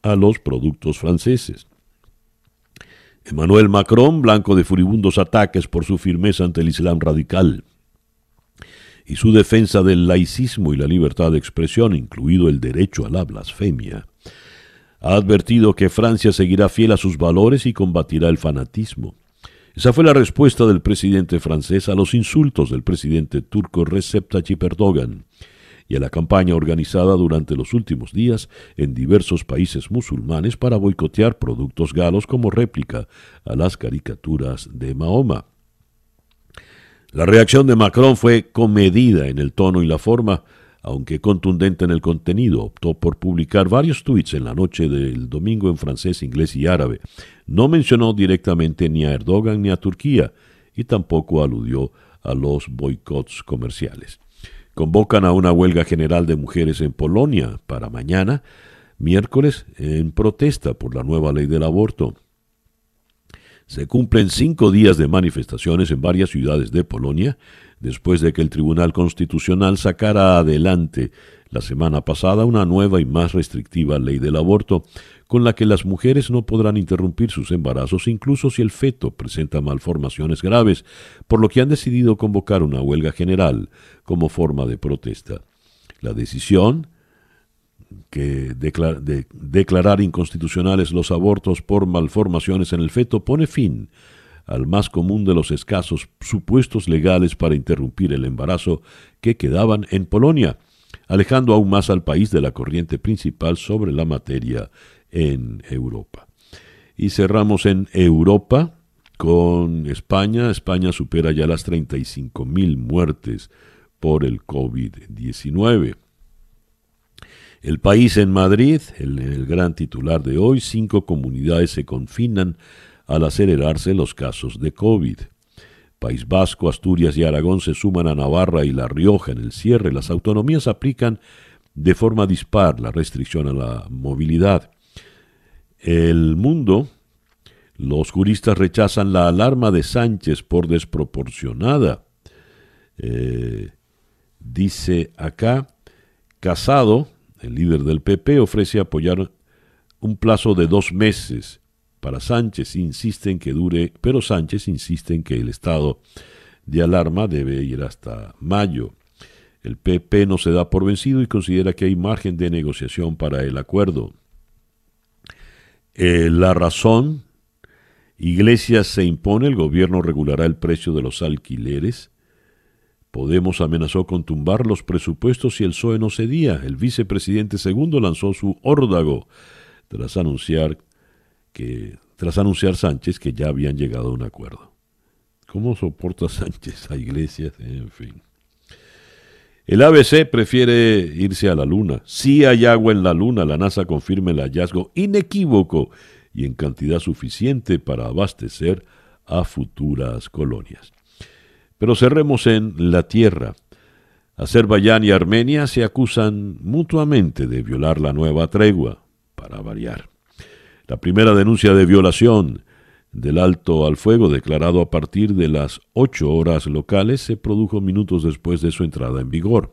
a los productos franceses. Emmanuel Macron, blanco de furibundos ataques por su firmeza ante el Islam radical y su defensa del laicismo y la libertad de expresión, incluido el derecho a la blasfemia, ha advertido que Francia seguirá fiel a sus valores y combatirá el fanatismo. Esa fue la respuesta del presidente francés a los insultos del presidente turco Recep Tayyip Erdogan y a la campaña organizada durante los últimos días en diversos países musulmanes para boicotear productos galos como réplica a las caricaturas de Mahoma. La reacción de Macron fue comedida en el tono y la forma, aunque contundente en el contenido, optó por publicar varios tweets en la noche del domingo en francés, inglés y árabe. No mencionó directamente ni a Erdogan ni a Turquía y tampoco aludió a los boicots comerciales. Convocan a una huelga general de mujeres en Polonia para mañana, miércoles, en protesta por la nueva ley del aborto. Se cumplen cinco días de manifestaciones en varias ciudades de Polonia después de que el Tribunal Constitucional sacara adelante la semana pasada una nueva y más restrictiva ley del aborto, con la que las mujeres no podrán interrumpir sus embarazos incluso si el feto presenta malformaciones graves, por lo que han decidido convocar una huelga general como forma de protesta. La decisión que de declarar inconstitucionales los abortos por malformaciones en el feto pone fin al más común de los escasos supuestos legales para interrumpir el embarazo que quedaban en Polonia, alejando aún más al país de la corriente principal sobre la materia en Europa. Y cerramos en Europa con España. España supera ya las 35.000 muertes por el COVID-19. El país en Madrid, el, gran titular de hoy, cinco comunidades se confinan al acelerarse los casos de COVID. País Vasco, Asturias y Aragón se suman a Navarra y La Rioja en el cierre. Las autonomías aplican de forma dispar la restricción a la movilidad. El mundo, los juristas rechazan la alarma de Sánchez por desproporcionada. Eh, dice acá, Casado, el líder del PP, ofrece apoyar un plazo de dos meses para Sánchez. Insiste en que dure, pero Sánchez insiste en que el estado de alarma debe ir hasta mayo. El PP no se da por vencido y considera que hay margen de negociación para el acuerdo. Eh, la razón, Iglesias se impone, el gobierno regulará el precio de los alquileres. Podemos amenazó con tumbar los presupuestos si el PSOE no cedía. El vicepresidente segundo lanzó su órdago tras anunciar que tras anunciar Sánchez que ya habían llegado a un acuerdo. ¿Cómo soporta Sánchez a Iglesias? En fin. El ABC prefiere irse a la Luna. Si hay agua en la Luna, la NASA confirma el hallazgo inequívoco y en cantidad suficiente para abastecer a futuras colonias. Pero cerremos en la tierra. Azerbaiyán y Armenia se acusan mutuamente de violar la nueva tregua, para variar. La primera denuncia de violación del alto al fuego declarado a partir de las ocho horas locales se produjo minutos después de su entrada en vigor.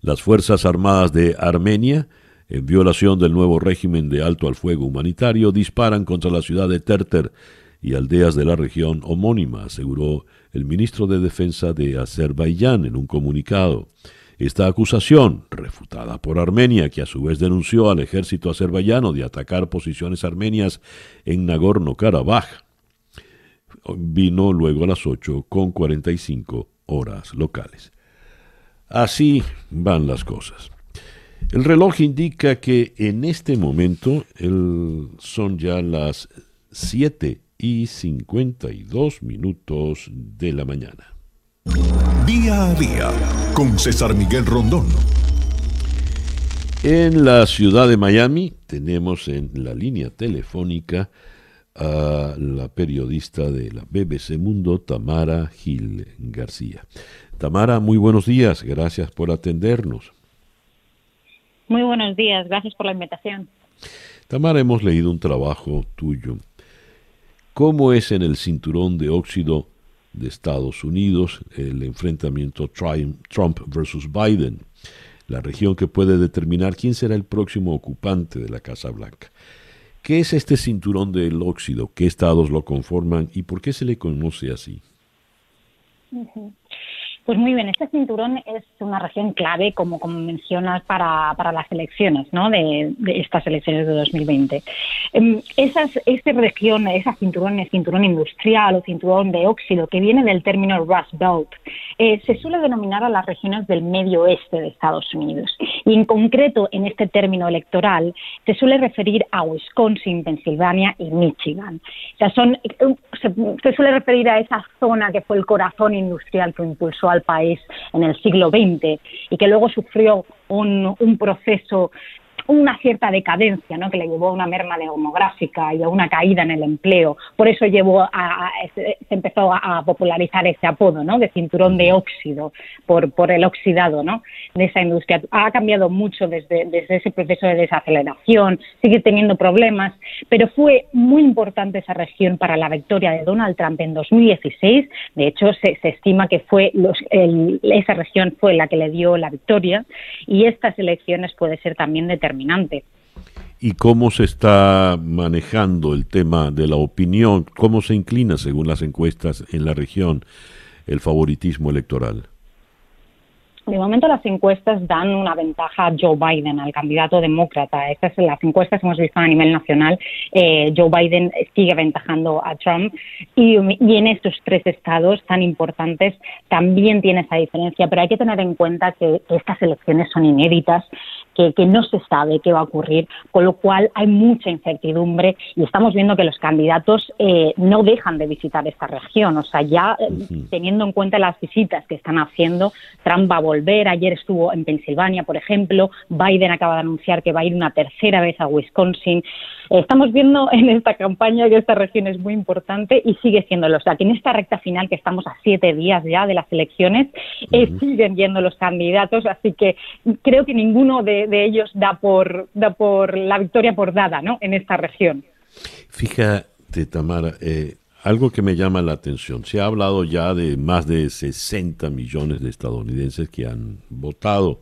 Las Fuerzas Armadas de Armenia, en violación del nuevo régimen de alto al fuego humanitario, disparan contra la ciudad de Terter y aldeas de la región homónima, aseguró el ministro de Defensa de Azerbaiyán en un comunicado. Esta acusación, refutada por Armenia, que a su vez denunció al ejército azerbaiyano de atacar posiciones armenias en Nagorno-Karabaj, vino luego a las 8 con 45 horas locales. Así van las cosas. El reloj indica que en este momento son ya las 7 y 52 minutos de la mañana. Día a día con César Miguel Rondón. En la ciudad de Miami tenemos en la línea telefónica a la periodista de la BBC Mundo, Tamara Gil García. Tamara, muy buenos días, gracias por atendernos. Muy buenos días, gracias por la invitación. Tamara, hemos leído un trabajo tuyo cómo es en el cinturón de óxido de Estados Unidos el enfrentamiento Trump versus Biden, la región que puede determinar quién será el próximo ocupante de la Casa Blanca. ¿Qué es este cinturón del óxido? ¿Qué estados lo conforman y por qué se le conoce así? Pues muy bien, este cinturón es una región clave, como, como mencionas, para, para las elecciones, ¿no? De, estas elecciones de 2020. Em, esas, esta región, ese cinturón, el cinturón industrial o cinturón de óxido, que viene del término Rust Belt, eh, se suele denominar a las regiones del medio oeste de Estados Unidos. Y en concreto, en este término electoral, se suele referir a Wisconsin, Pensilvania y Michigan. O sea, son, se, se suele referir a esa zona que fue el corazón industrial que impulsó país en el siglo XX y que luego sufrió un, un proceso una cierta decadencia, ¿no? que le llevó a una merma demográfica y a una caída en el empleo. Por eso llevó a, se empezó a, popularizar ese apodo ¿no? de cinturón de óxido por, por el oxidado ¿no? de esa industria. Ha cambiado mucho desde, desde ese proceso de desaceleración, sigue teniendo problemas, pero fue muy importante esa región para la victoria de Donald Trump en 2016. De hecho, se, se estima que fue los, esa región fue la que le dio la victoria y estas elecciones puede ser también determinantes ¿Y cómo se está manejando el tema de la opinión? ¿Cómo se inclina, según las encuestas en la región, el favoritismo electoral? De momento las encuestas dan una ventaja a Joe Biden, al candidato demócrata. Estas las encuestas que hemos visto a nivel nacional. Eh, Joe Biden sigue aventajando a Trump y, y, en estos tres estados tan importantes también tiene esa diferencia. Pero hay que tener en cuenta que estas elecciones son inéditas que, no se sabe qué va a ocurrir, con lo cual hay mucha incertidumbre y estamos viendo que los candidatos eh, no dejan de visitar esta región. O sea, ya eh, teniendo en cuenta las visitas que están haciendo, Trump va a volver. Ayer estuvo en Pensilvania, por ejemplo. Biden acaba de anunciar que va a ir una tercera vez a Wisconsin. Estamos viendo en esta campaña que esta región es muy importante y sigue siéndolo. O sea, que en esta recta final, que estamos a siete días ya de las elecciones, eh, siguen yendo los candidatos. Así que creo que ninguno de, ellos da por, da por la victoria por dada ¿no? en esta región. Fíjate, Tamara, eh, algo que me llama la atención. Se ha hablado ya de más de 60 millones de estadounidenses que han votado.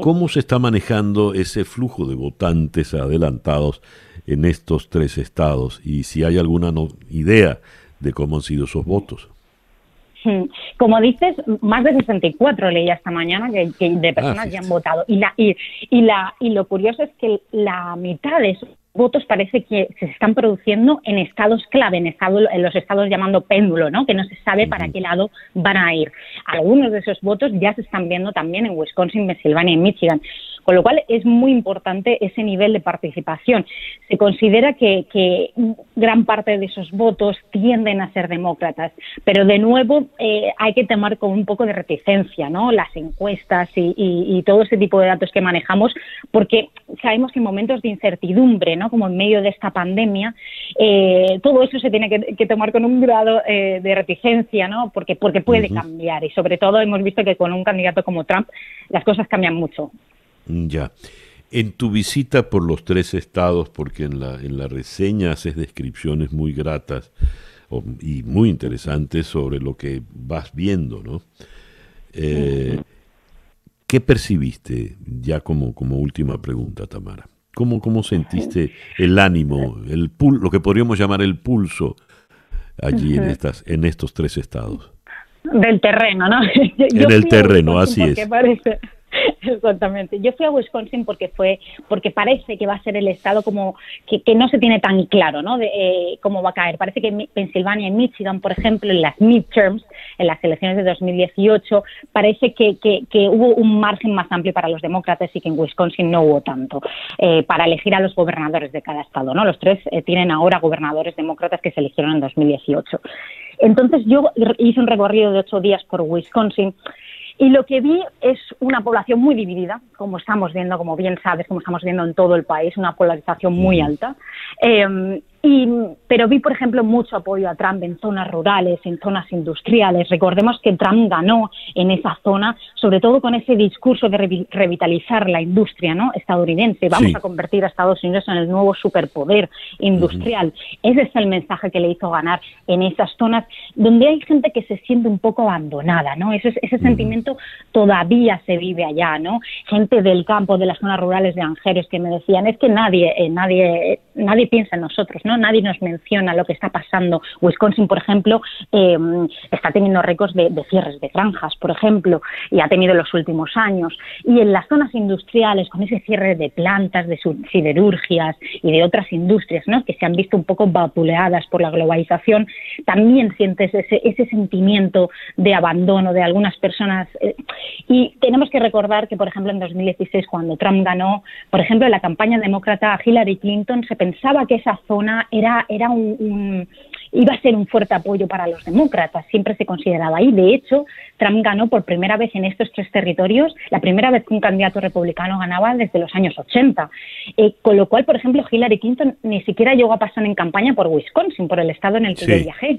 ¿Cómo se está manejando ese flujo de votantes adelantados en estos tres estados? Y si hay alguna idea de cómo han sido esos votos. Como dices, más de 64 leía esta mañana que, de ah, personas ya han votado. Y, la, y, y, la, y lo curioso es que la mitad de esos votos parece que se están produciendo en estados clave, en, en los estados llamando péndulo, ¿no? que no se sabe para qué lado van a ir. Algunos de esos votos ya se están viendo también en Wisconsin, Pensilvania y Michigan. Con lo cual es muy importante ese nivel de participación. Se considera que, gran parte de esos votos tienden a ser demócratas, pero de nuevo eh, hay que tomar con un poco de reticencia ¿no? las encuestas y, todo ese tipo de datos que manejamos, porque sabemos que en momentos de incertidumbre, ¿no? como en medio de esta pandemia, eh, todo eso se tiene que, tomar con un grado eh, de reticencia, ¿no? porque, porque puede cambiar y sobre todo hemos visto que con un candidato como Trump las cosas cambian mucho. Ya. En tu visita por los tres estados, porque en la, en la reseña haces descripciones muy gratas y muy interesantes sobre lo que vas viendo, ¿no? Eh, ¿Qué percibiste, ya como, como última pregunta, Tamara? ¿Cómo, ¿Cómo sentiste el ánimo, el pul lo que podríamos llamar el pulso allí en, estas, en estos tres estados? Del terreno, ¿no? en el terreno, así es. Parece, Exactamente. Yo fui a Wisconsin porque fue porque parece que va a ser el estado como que, no se tiene tan claro, ¿no? De eh, cómo va a caer. Parece que Pensilvania y Michigan, por ejemplo, en las midterms, en las elecciones de 2018, parece que, hubo un margen más amplio para los demócratas y que en Wisconsin no hubo tanto eh, para elegir a los gobernadores de cada estado, ¿no? Los tres eh, tienen ahora gobernadores demócratas que se eligieron en 2018. Entonces yo hice un recorrido de ocho días por Wisconsin y lo que vi es una población muy dividida, como estamos viendo, como bien sabes, como estamos viendo en todo el país, una polarización muy alta. Eh, y, pero vi, por ejemplo, mucho apoyo a Trump en zonas rurales, en zonas industriales. Recordemos que Trump ganó en esa zona, sobre todo con ese discurso de revitalizar la industria ¿no? estadounidense. Vamos a convertir a Estados Unidos en el nuevo superpoder industrial. Ese es el mensaje que le hizo ganar en esas zonas donde hay gente que se siente un poco abandonada. ¿no? Ese, ese sentimiento todavía se vive allá. ¿no? Gente del campo, de las zonas rurales de Angeres que me decían, es que nadie, eh, nadie, nadie piensa en nosotros. Nadie nos menciona lo que está pasando. Wisconsin, por ejemplo, em, está teniendo récords de, cierres de granjas, por ejemplo, y ha tenido en los últimos años. Y en las zonas industriales, con ese cierre de plantas, de siderurgias y de otras industrias, que se han visto un poco vapuleadas por la globalización, también sientes ese, ese sentimiento de abandono de algunas personas. Eh, y tenemos que recordar que, por ejemplo, en 2016, cuando Trump ganó, por ejemplo, en la campaña demócrata Hillary Clinton, se pensaba que esa zona era, era un, iba a ser un fuerte apoyo para los demócratas, siempre se consideraba ahí. De hecho, Trump ganó por primera vez en estos tres territorios, la primera vez que un candidato republicano ganaba desde los años 80. Eh, con lo cual, por ejemplo, Hillary Clinton ni siquiera llegó a pasar en campaña por Wisconsin, por el estado en el que yo viajé.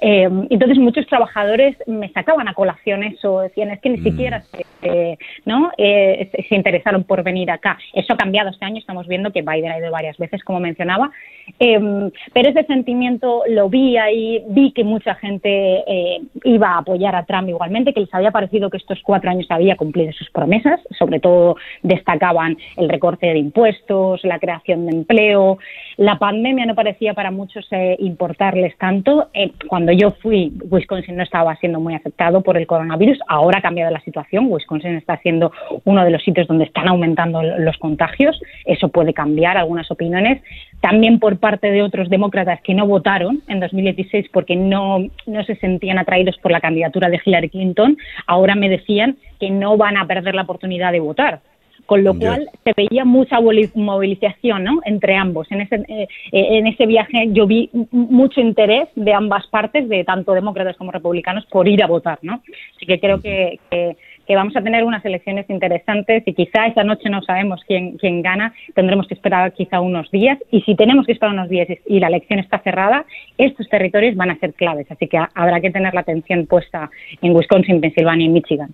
Eh, entonces, muchos trabajadores me sacaban a colaciones o decían, es que ni mm. siquiera se, ¿no? Eh, se interesaron por venir acá. Eso ha cambiado este año, estamos viendo que Biden ha ido varias veces, como mencionaba, Em, pero ese sentimiento lo vi ahí, vi que mucha gente eh, iba a apoyar a Trump igualmente, que les había parecido que estos cuatro años había cumplido sus promesas, sobre todo destacaban el recorte de impuestos, la creación de empleo. La pandemia no parecía para muchos eh, importarles tanto. Eh, cuando yo fui, Wisconsin no estaba siendo muy afectado por el coronavirus. Ahora ha cambiado la situación. Wisconsin está siendo uno de los sitios donde están aumentando los contagios. Eso puede cambiar algunas opiniones. También por parte de otros demócratas que no votaron en 2016 porque no, no se sentían atraídos por la candidatura de Hillary Clinton, ahora me decían que no van a perder la oportunidad de votar con lo cual se veía mucha movilización ¿no? entre ambos. En ese, eh, en ese viaje yo vi mucho interés de ambas partes, de tanto demócratas como republicanos, por ir a votar. ¿no? Así que creo que, que, vamos a tener unas elecciones interesantes y quizá esta noche no sabemos quién, quién gana, tendremos que esperar quizá unos días y si tenemos que esperar unos días y la elección está cerrada, estos territorios van a ser claves. Así que habrá que tener la atención puesta en Wisconsin, Pensilvania y Michigan.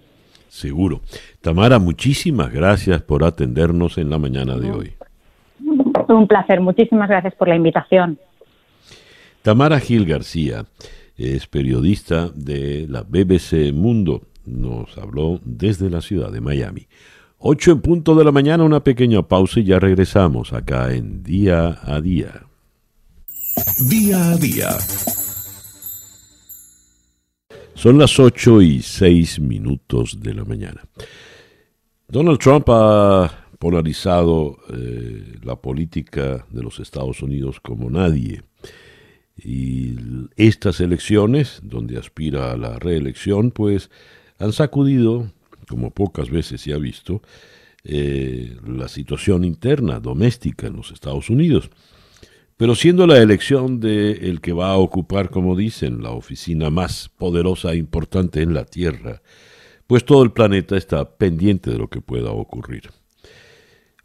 Seguro. Tamara, muchísimas gracias por atendernos en la mañana de hoy. Un placer, muchísimas gracias por la invitación. Tamara Gil García es periodista de la BBC Mundo. Nos habló desde la ciudad de Miami. Ocho en punto de la mañana, una pequeña pausa y ya regresamos acá en Día a Día. Día a Día son las 8 y 6 minutos de la mañana. Donald Trump ha polarizado eh, la política de los Estados Unidos como nadie. Y estas elecciones, donde aspira a la reelección, pues han sacudido, como pocas veces se ha visto, eh, la situación interna, doméstica en los Estados Unidos. Pero siendo la elección de el que va a ocupar, como dicen, la oficina más poderosa e importante en la Tierra, pues todo el planeta está pendiente de lo que pueda ocurrir.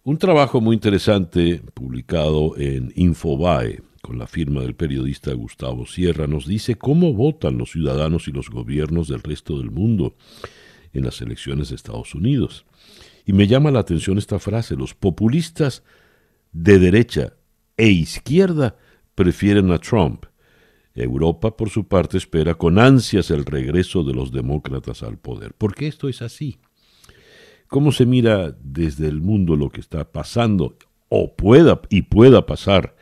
Un trabajo muy interesante publicado en Infobae con la firma del periodista Gustavo Sierra nos dice cómo votan los ciudadanos y los gobiernos del resto del mundo en las elecciones de Estados Unidos. Y me llama la atención esta frase, los populistas de derecha e izquierda prefieren a Trump. Europa, por su parte, espera con ansias el regreso de los demócratas al poder. ¿Por qué esto es así? ¿Cómo se mira desde el mundo lo que está pasando o pueda y pueda pasar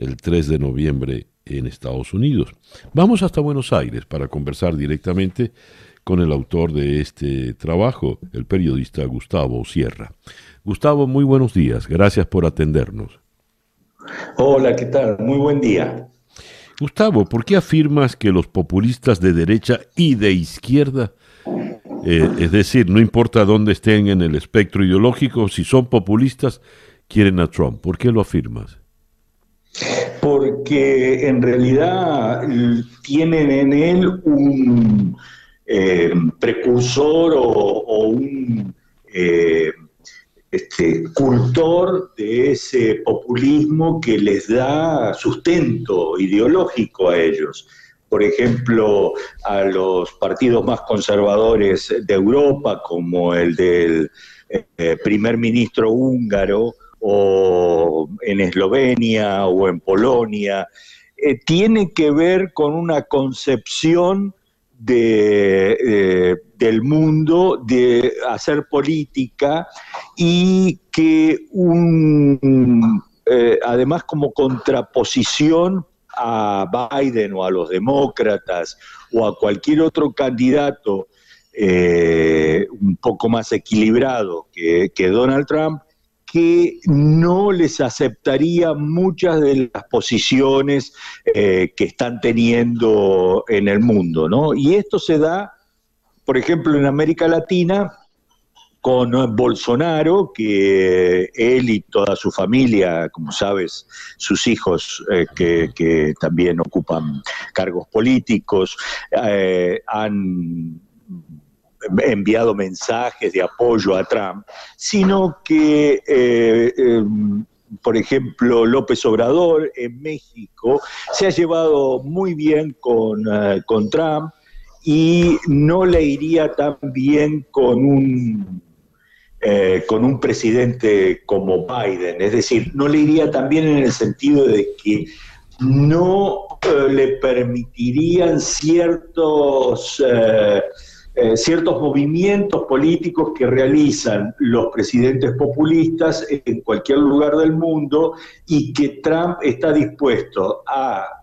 el 3 de noviembre en Estados Unidos? Vamos hasta Buenos Aires para conversar directamente con el autor de este trabajo, el periodista Gustavo Sierra. Gustavo, muy buenos días. Gracias por atendernos. Hola, ¿qué tal? Muy buen día. Gustavo, ¿por qué afirmas que los populistas de derecha y de izquierda, eh, es decir, no importa dónde estén en el espectro ideológico, si son populistas, quieren a Trump? ¿Por qué lo afirmas? Porque en realidad tienen en él un eh, precursor o, un eh, este, cultor de ese populismo que les da sustento ideológico a ellos. Por ejemplo, a los partidos más conservadores de Europa, como el del eh, primer ministro húngaro, o en Eslovenia o en Polonia, eh, tiene que ver con una concepción eh, del mundo de hacer política y que un, eh, además como contraposición a Biden o a los demócratas o a cualquier otro candidato un poco más equilibrado que Donald Trump, que no les aceptaría muchas de las posiciones eh, que están teniendo en el mundo, ¿no? Y esto se da, por ejemplo, en América Latina con Bolsonaro, que él y toda su familia, como sabes, sus hijos eh, que, también ocupan cargos políticos, eh, han enviado mensajes de apoyo a Trump, sino que, eh, em, por ejemplo, López Obrador en México se ha llevado muy bien con, eh, con Trump y no le iría tan bien con un eh, con un presidente como Biden. Es decir, no le iría tan bien en el sentido de que no le permitirían ciertos ciertos movimientos políticos que realizan los presidentes populistas en cualquier lugar del mundo y que Trump está dispuesto a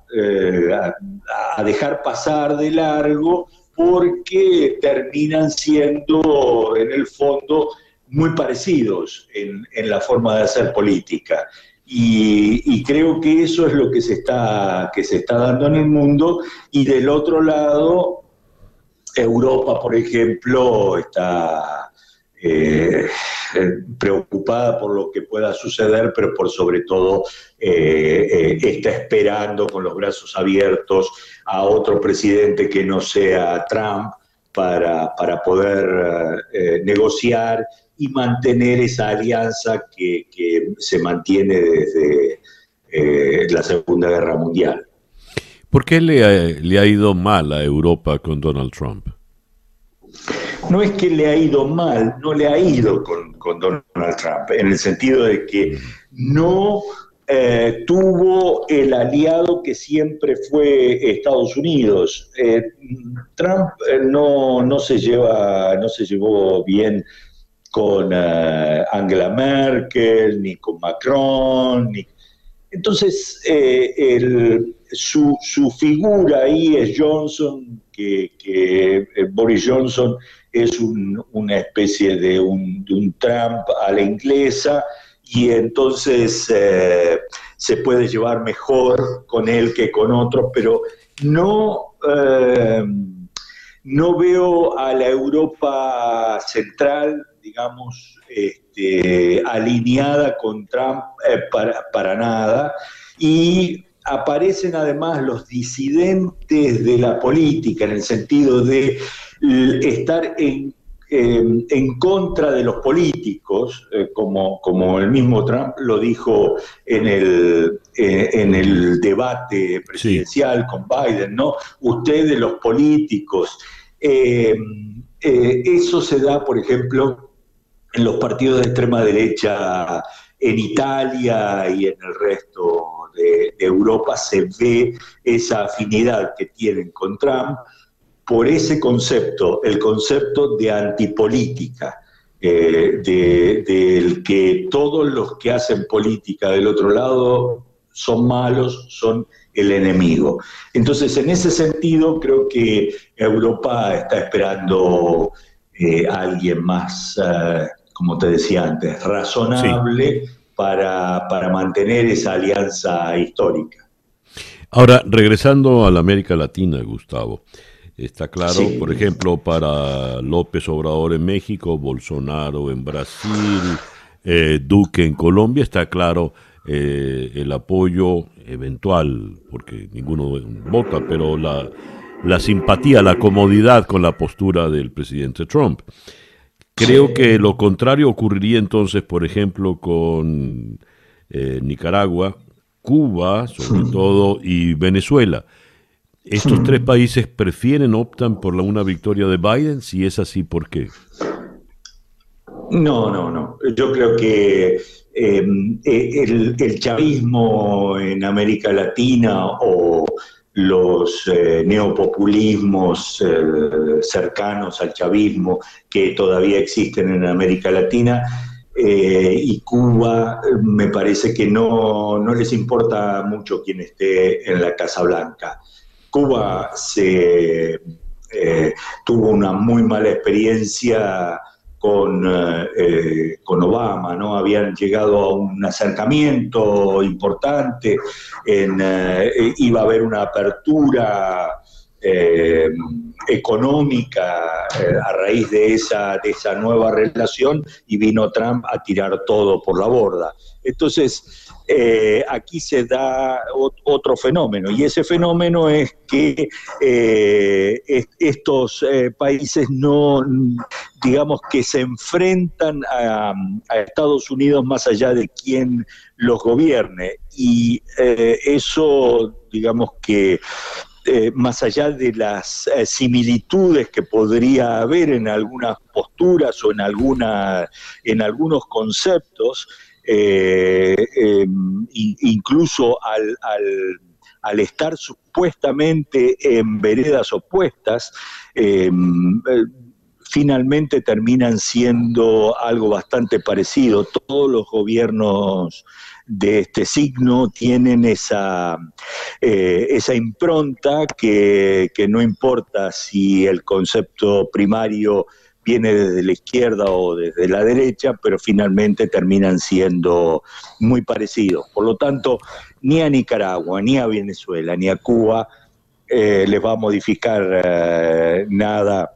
a, dejar pasar de largo porque terminan siendo en el fondo muy parecidos en, la forma de hacer política. Y, creo que eso es lo que se, está, que se está dando en el mundo. Y del otro lado, Europa, por ejemplo, está eh, preocupada por lo que pueda suceder, pero por sobre todo eh, eh, está esperando con los brazos abiertos a otro presidente que no sea Trump para, para poder negociar y mantener esa alianza que, se mantiene desde eh, la Segunda Guerra Mundial. ¿Por qué le ha, le ha ido mal a Europa con Donald Trump? No es que le ha ido mal, no le ha ido con, Donald Trump, en el sentido de que no eh, tuvo el aliado que siempre fue Estados Unidos. Eh, Trump no, no, se lleva, no se llevó bien con eh, Angela Merkel, ni con Macron. Ni... Entonces, eh, su, figura ahí es Johnson, que, eh, Boris Johnson es una especie de un, Trump a la inglesa y entonces se puede llevar mejor con él que con otros, pero no no veo a la Europa central digamos, este, alineada con Trump eh, para, nada. Y aparecen además los disidentes de la política, en el sentido de estar en, en contra de los políticos, eh, como, como el mismo Trump lo dijo en el, eh, en el debate presidencial con Biden, ¿no? Ustedes los políticos. eso se da, por ejemplo, en los partidos de extrema derecha en Italia y en el resto de, Europa se ve esa afinidad que tienen con Trump por ese concepto, el concepto de antipolítica, eh, del que todos los que hacen política del otro lado son malos, son el enemigo. Entonces, en ese sentido, creo que Europa está esperando eh, a alguien más eh, como te decía antes, razonable para, mantener esa alianza histórica. Ahora, regresando a la América Latina, Gustavo, está claro, por ejemplo, para López Obrador en México, Bolsonaro en Brasil, eh, Duque en Colombia, está claro eh, el apoyo eventual, porque ninguno vota, pero la, la simpatía, la comodidad con la postura del presidente Trump. Creo que lo contrario ocurriría entonces, por ejemplo, con eh, Nicaragua, Cuba, sobre todo, y Venezuela. ¿Estos tres países prefieren, optan por la, una victoria de Biden? Si es así, ¿por qué? No, no, no. Yo creo que em, e, el, el chavismo en América Latina o los eh, neopopulismos eh, cercanos al chavismo que todavía existen en América Latina eh, y Cuba, me parece que no, no, les importa mucho quien esté en la Casa Blanca. Cuba se, tuvo una muy mala experiencia con, eh, con Obama, ¿no? Habían llegado a un acercamiento importante, eh, iba a haber una apertura eh, económica a raíz de esa, de esa nueva relación y vino Trump a tirar todo por la borda. Entonces, eh, aquí se da otro fenómeno y ese fenómeno es que eh, estos eh, países no, digamos que se enfrentan a, Estados Unidos más allá de quien los gobierne y eso, digamos que más allá de las similitudes que podría haber en algunas posturas o en, alguna, en algunos conceptos, incluso al, estar supuestamente en veredas opuestas, em, eh, finalmente terminan siendo algo bastante parecido. Todos los gobiernos de este signo tienen esa, eh, impronta que no importa si el concepto primario viene desde la izquierda o desde la derecha, pero finalmente terminan siendo muy parecidos. Por lo tanto, ni a Nicaragua, ni a Venezuela, ni a Cuba eh, les va a modificar eh, nada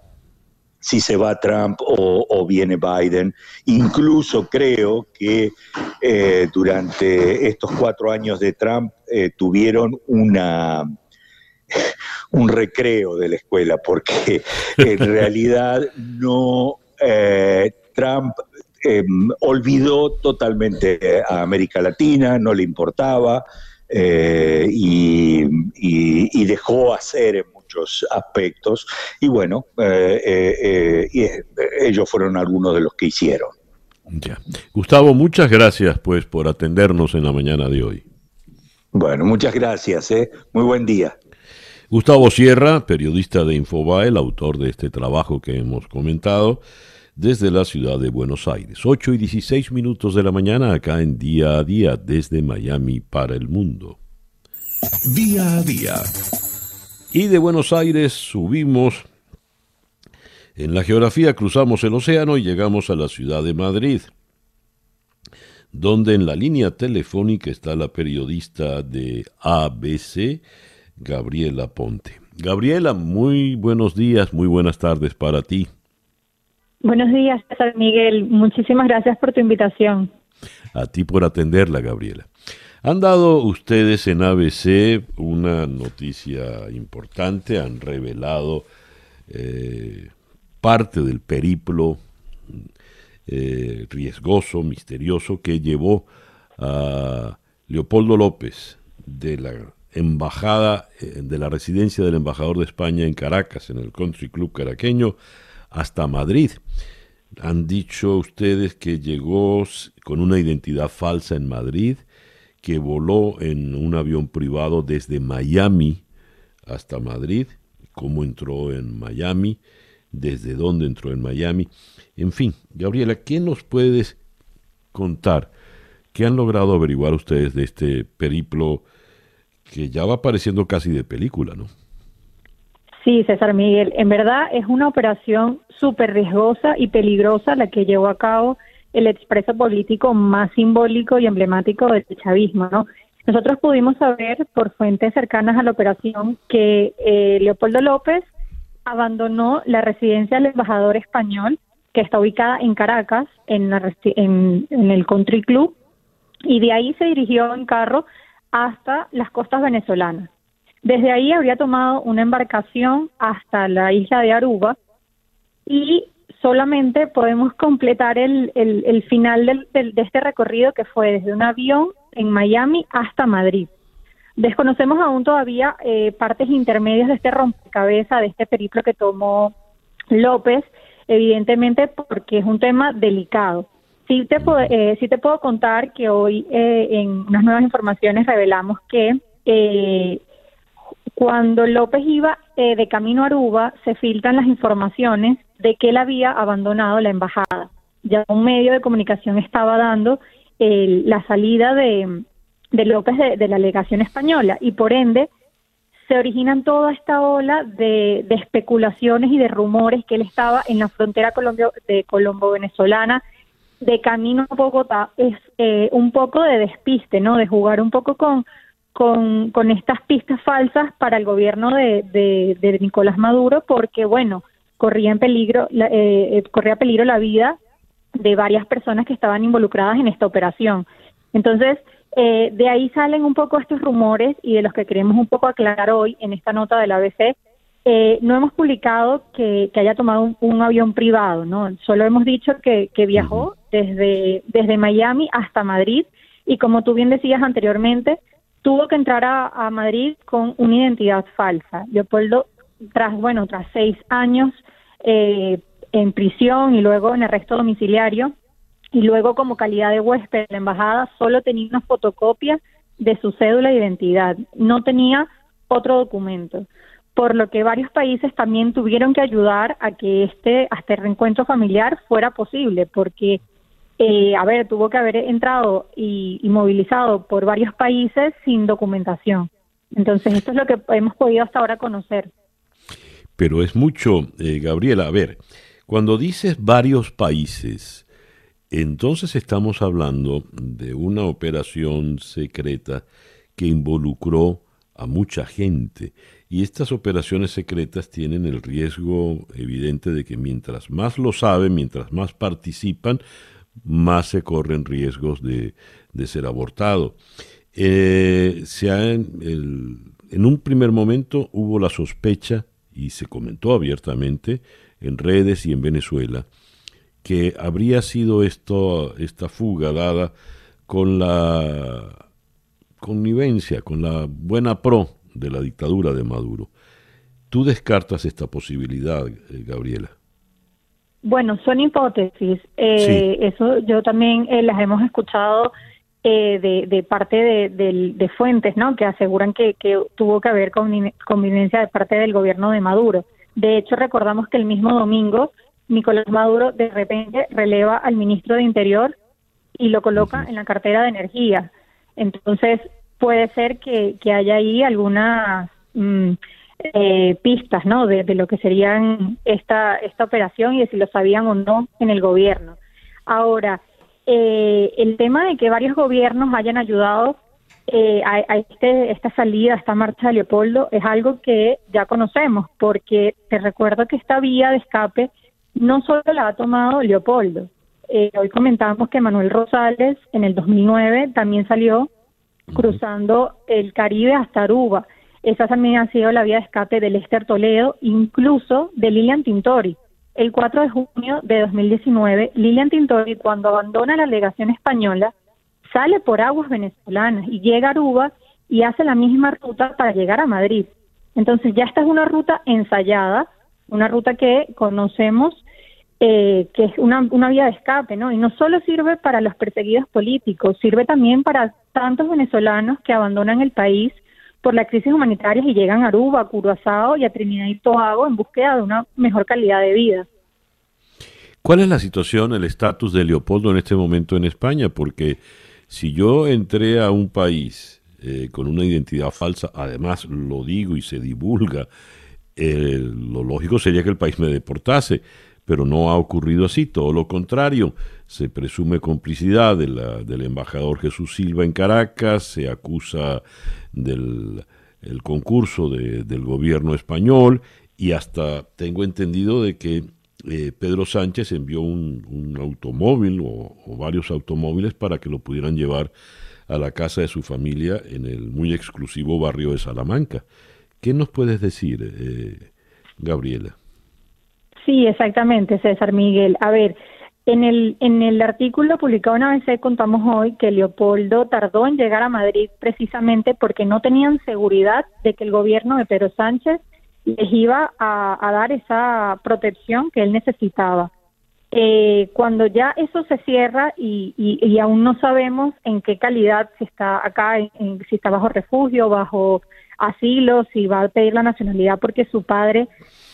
si se va Trump o, viene Biden. Incluso creo que eh, durante estos cuatro años de Trump tuvieron una un recreo de la escuela, porque en realidad no Trump em, olvidó totalmente a América Latina, no le importaba, eh, y, dejó hacer en muchos aspectos. Y bueno, eh, eh, ellos fueron algunos de los que hicieron. Gustavo, muchas gracias pues por atendernos en la mañana de hoy. Bueno, muchas gracias, muy buen día. Gustavo Sierra, periodista de Infobae, el autor de este trabajo que hemos comentado, desde la ciudad de Buenos Aires. 8 y 16 minutos de la mañana acá en Día a Día desde Miami para el mundo. Día a Día. Y de Buenos Aires subimos. En la geografía cruzamos el océano y llegamos a la ciudad de Madrid, donde en la línea telefónica está la periodista de ABC, Gabriela Ponte. Gabriela, muy buenos días, muy buenas tardes para ti. Buenos días, César Miguel. Muchísimas gracias por tu invitación. A ti por atenderla, Gabriela. Han dado ustedes en ABC una noticia importante, han revelado eh, parte del periplo eh, riesgoso, misterioso, que llevó a Leopoldo López de la embajada, eh, de la residencia del embajador de España en Caracas, en el Country Club caraqueño, hasta Madrid. Han dicho ustedes que llegó con una identidad falsa en Madrid, que voló en un avión privado desde Miami hasta Madrid, cómo entró en Miami, desde dónde entró en Miami. En fin, Gabriela, ¿qué nos puedes contar? ¿Qué han logrado averiguar ustedes de este periplo que ya va pareciendo casi de película, no? Sí, César Miguel, en verdad es una operación súper riesgosa y peligrosa la que llevó a cabo el expreso político más simbólico y emblemático del chavismo, ¿no? Nosotros pudimos saber por fuentes cercanas a la operación que eh, Leopoldo López abandonó la residencia del embajador español que está ubicada en Caracas, en, la, en, en el Country Club, y de ahí se dirigió en carro hasta las costas venezolanas. Desde ahí habría tomado una embarcación hasta la isla de Aruba y solamente podemos completar el, el, final del, de este recorrido que fue desde un avión en Miami hasta Madrid. Desconocemos aún todavía eh, partes intermedias de este rompecabezas, de este periplo que tomó López, evidentemente porque es un tema delicado. Sí te, eh, sí te puedo contar que hoy eh, en unas nuevas informaciones revelamos que eh, cuando López iba eh, de camino a Aruba, se filtran las informaciones de que él había abandonado la embajada. Ya un medio de comunicación estaba dando la salida de, López de, la delegación española y por ende se originan toda esta ola de, especulaciones y de rumores que él estaba en la frontera de colombo-venezolana de camino a Bogotá. Es eh, un poco de despiste, ¿no? De jugar un poco con con, estas pistas falsas para el gobierno de, de, Nicolás Maduro porque, bueno, corría en peligro, eh, eh, corría peligro la vida de varias personas que estaban involucradas en esta operación. Entonces, eh, de ahí salen un poco estos rumores y de los que queremos un poco aclarar hoy en esta nota del ABC. Eh, no hemos publicado que, haya tomado un, avión privado, ¿no? Solo hemos dicho que, que viajó desde, desde Miami hasta Madrid y como tú bien decías anteriormente, tuvo que entrar a, Madrid con una identidad falsa. Leopoldo, tras, bueno, tras seis años eh, en prisión y luego en arresto domiciliario, y luego como calidad de huésped la embajada, solo tenía una fotocopia de su cédula de identidad, no tenía otro documento. por lo que varios países también tuvieron que ayudar a que este, este reencuentro familiar fuera posible, porque, eh, a ver, tuvo que haber entrado y, movilizado por varios países sin documentación. Entonces, esto es lo que hemos podido hasta ahora conocer. Pero es mucho, eh, Gabriela. A ver, cuando dices varios países, entonces estamos hablando de una operación secreta que involucró a mucha gente. Y estas operaciones secretas tienen el riesgo evidente de que mientras más lo saben, mientras más participan, más se corren riesgos de, ser abortado. Eh, en un primer momento hubo la sospecha, y se comentó abiertamente en redes y en Venezuela, que habría sido esto, esta fuga dada con la connivencia, con la buena pro de la dictadura de Maduro. ¿Tú descartas esta posibilidad, eh, Gabriela? Bueno, son hipótesis. Eh, Eso yo también eh, las hemos escuchado de, de, parte de, de, fuentes, ¿no? Que aseguran que, que tuvo que haber convivencia de parte del gobierno de Maduro. De hecho, recordamos que el mismo domingo Nicolás Maduro de repente releva al ministro de Interior y lo coloca en la cartera de energía. Entonces, puede ser que, haya ahí algunas mm, eh, pistas, ¿no? De, lo que serían esta, esta operación y de si lo sabían o no en el gobierno. Ahora, eh, el tema de que varios gobiernos hayan ayudado eh, a, este, esta salida, a esta marcha de Leopoldo, es algo que ya conocemos, porque te recuerdo que esta vía de escape no solo la ha tomado Leopoldo. hoy comentábamos que Manuel Rosales en el 2009 también salió cruzando el Caribe hasta Aruba. Esa también ha sido la vía de escape de Lester Toledo, incluso de Lilian Tintori. El 4 de junio de 2019, Lilian Tintori, cuando abandona la delegación española, sale por aguas venezolanas y llega a Aruba y hace la misma ruta para llegar a Madrid. Entonces ya esta es una ruta ensayada, una ruta que conocemos eh, que es una, una vía de escape, ¿no? Y no solo sirve para los perseguidos políticos, sirve también para tantos venezolanos que abandonan el país por la crisis humanitaria y llegan a Aruba, a Curazao y a Trinidad y Tobago en búsqueda de una mejor calidad de vida. ¿Cuál es la situación, el estatus de Leopoldo en este momento en España? Porque si yo entré a un país eh, con una identidad falsa, además lo digo y se divulga, eh, lo lógico sería que el país me deportase pero no ha ocurrido así, todo lo contrario, se presume complicidad del embajador Jesús Silva en Caracas, se acusa del concurso del gobierno español y hasta tengo entendido de que eh, Pedro Sánchez envió un, automóvil o, varios automóviles para que lo pudieran llevar a la casa de su familia en el muy exclusivo barrio de Salamanca. ¿Qué nos puedes decir, eh, Gabriela? Sí, exactamente, César Miguel. A ver, en el, en el artículo publicado en ABC contamos hoy que Leopoldo tardó en llegar a Madrid precisamente porque no tenían seguridad de que el gobierno de Pedro Sánchez les iba a, dar esa protección que él necesitaba. Eh, cuando ya eso se cierra y, y, aún no sabemos en qué calidad si está acá, si está bajo refugio, bajo asilo, si va a pedir la nacionalidad porque su padre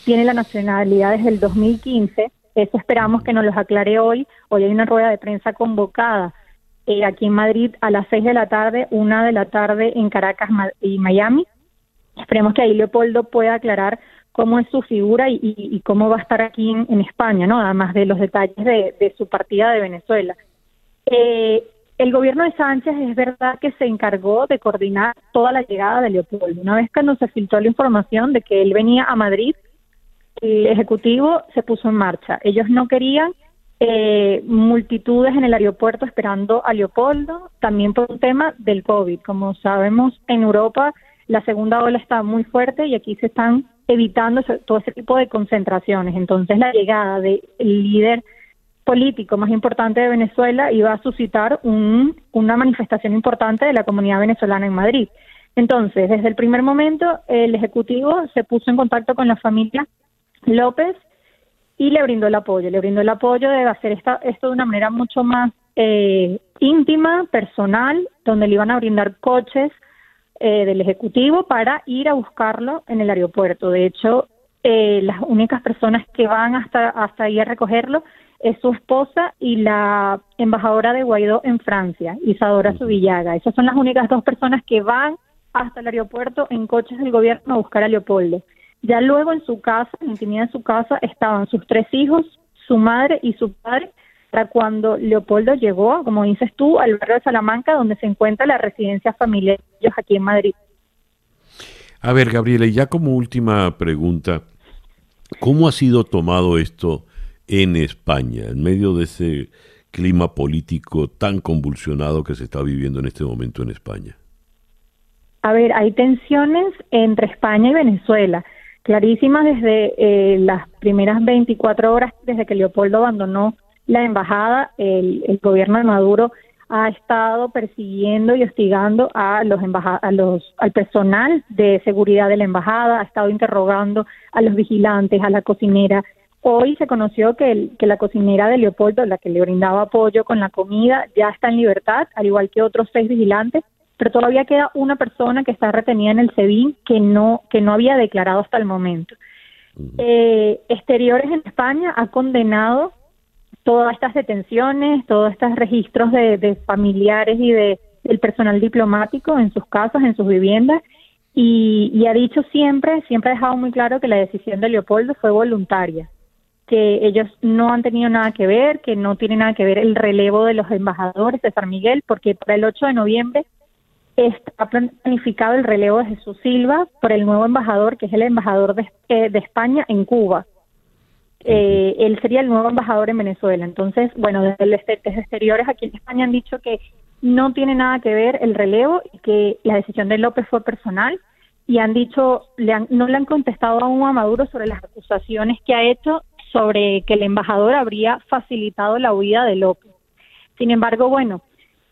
tiene la nacionalidad desde el 2015. Eso esperamos que nos los aclare hoy. Hoy hay una rueda de prensa convocada eh, aquí en Madrid a las 6 de la tarde, una de la tarde en Caracas y Miami. Esperemos que ahí Leopoldo pueda aclarar cómo es su figura y, cómo va a estar aquí en, España, ¿no? Además de los detalles de, su partida de Venezuela. Eh, el gobierno de Sánchez es verdad que se encargó de coordinar toda la llegada de Leopoldo. Una vez que nos se filtró la información de que él venía a Madrid, el Ejecutivo se puso en marcha. Ellos no querían eh, multitudes en el aeropuerto esperando a Leopoldo, también por un tema del COVID. Como sabemos, en Europa la segunda ola está muy fuerte y aquí se están evitando todo ese tipo de concentraciones. Entonces, la llegada del líder político más importante de Venezuela iba a suscitar una manifestación importante de la comunidad venezolana en Madrid. Entonces, desde el primer momento, el Ejecutivo se puso en contacto con la familia López y le brindó el apoyo, le brindó el apoyo de hacer esta, esto de una manera mucho más eh, íntima, personal, donde le iban a brindar coches eh, del Ejecutivo para ir a buscarlo en el aeropuerto. De hecho, eh, las únicas personas que van hasta, hasta ahí a recogerlo es su esposa y la embajadora de Guaidó en Francia, Isadora Subillaga. Esas son las únicas dos personas que van hasta el aeropuerto en coches del gobierno a buscar a Leopoldo. Ya luego en su casa, en la intimidad de su casa, estaban sus tres hijos, su madre y su padre, para cuando Leopoldo llegó, como dices tú, al barrio de Salamanca, donde se encuentra la residencia familiar de ellos aquí en Madrid. A ver, Gabriela, y ya como última pregunta, ¿cómo ha sido tomado esto en España, en medio de ese clima político tan convulsionado que se está viviendo en este momento en España? A ver, hay tensiones entre España y Venezuela, clarísimas desde eh, las primeras 24 horas desde que Leopoldo abandonó la embajada, el, el gobierno de Maduro ha estado persiguiendo y hostigando a los, a los al personal de seguridad de la embajada, ha estado interrogando a los vigilantes, a la cocinera. Hoy se conoció que, que la cocinera de Leopoldo, la que le brindaba apoyo con la comida, ya está en libertad, al igual que otros seis vigilantes, pero todavía queda una persona que está retenida en el SEBIN que no que no había declarado hasta el momento. Eh, Exteriores en España ha condenado todas estas detenciones, todos estos registros de, familiares y de del personal diplomático en sus casas, en sus viviendas, y, ha dicho siempre, siempre ha dejado muy claro que la decisión de Leopoldo fue voluntaria, que ellos no han tenido nada que ver, que no tiene nada que ver el relevo de los embajadores de San Miguel, porque para el 8 de noviembre está planificado el relevo de Jesús Silva por el nuevo embajador, que es el embajador de eh, España en Cuba eh, él sería el nuevo embajador en Venezuela. Entonces, bueno, desde, los exteriores aquí en España han dicho que no tiene nada que ver el relevo y que la decisión de López fue personal y han dicho, le no le han contestado aún a Maduro sobre las acusaciones que ha hecho sobre que el embajador habría facilitado la huida de López. Sin embargo, bueno,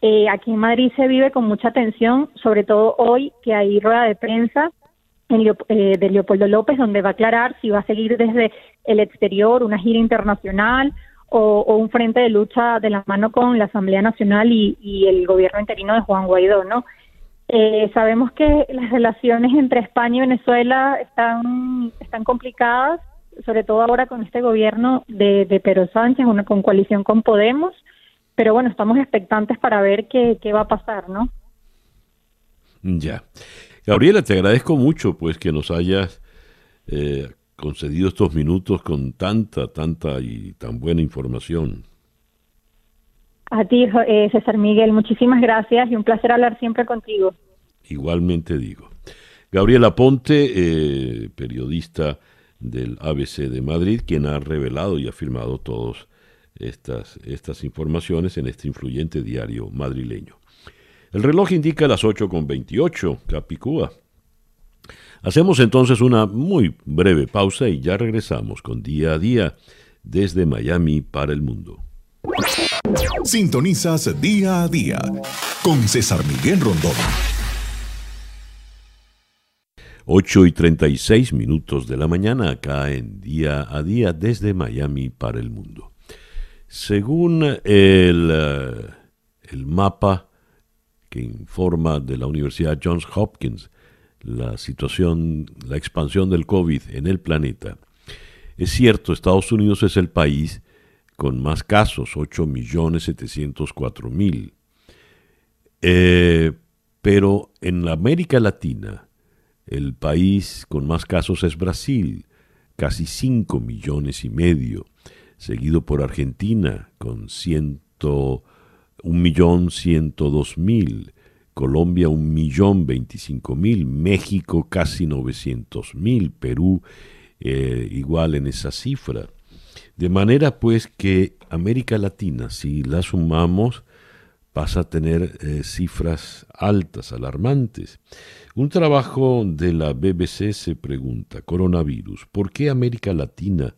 eh, aquí en Madrid se vive con mucha tensión, sobre todo hoy que hay rueda de prensa eh, de Leopoldo López, donde va a aclarar si va a seguir desde el exterior una gira internacional o, un frente de lucha de la mano con la Asamblea Nacional y, el gobierno interino de Juan Guaidó, ¿no? Eh, sabemos que las relaciones entre España y Venezuela están, están complicadas, sobre todo ahora con este gobierno de, de Pedro Sánchez, una con coalición con Podemos, pero bueno, estamos expectantes para ver qué, qué va a pasar, ¿no? Ya. Gabriela, te agradezco mucho pues que nos hayas eh, concedido estos minutos con tanta, tanta y tan buena información. A ti, eh, César Miguel, muchísimas gracias y un placer hablar siempre contigo. Igualmente digo. Gabriela Ponte, eh, periodista del ABC de Madrid, quien ha revelado y ha firmado todas estas, estas informaciones en este influyente diario madrileño. El reloj indica las 8.28, Capicúa. Hacemos entonces una muy breve pausa y ya regresamos con día a día desde Miami para el mundo. Sintonizas día a día con César Miguel Rondón. 8 y 36 minutos de la mañana acá en día a día desde Miami para el mundo. Según el, eh, el mapa que informa de la Universidad Johns Hopkins la situación, la expansión del COVID en el planeta. Es cierto, Estados Unidos es el país con más casos, 8.704.000. Eh, pero en América Latina, el país con más casos es Brasil, casi 5 millones y medio, seguido por Argentina con ciento un millón ciento dos mil, Colombia un millón veinticinco mil, México casi novecientos mil, Perú eh, igual en esa cifra. De manera pues que América Latina, si la sumamos, pasa a tener eh, cifras altas, alarmantes. Un trabajo de la BBC se pregunta, coronavirus, ¿por qué América Latina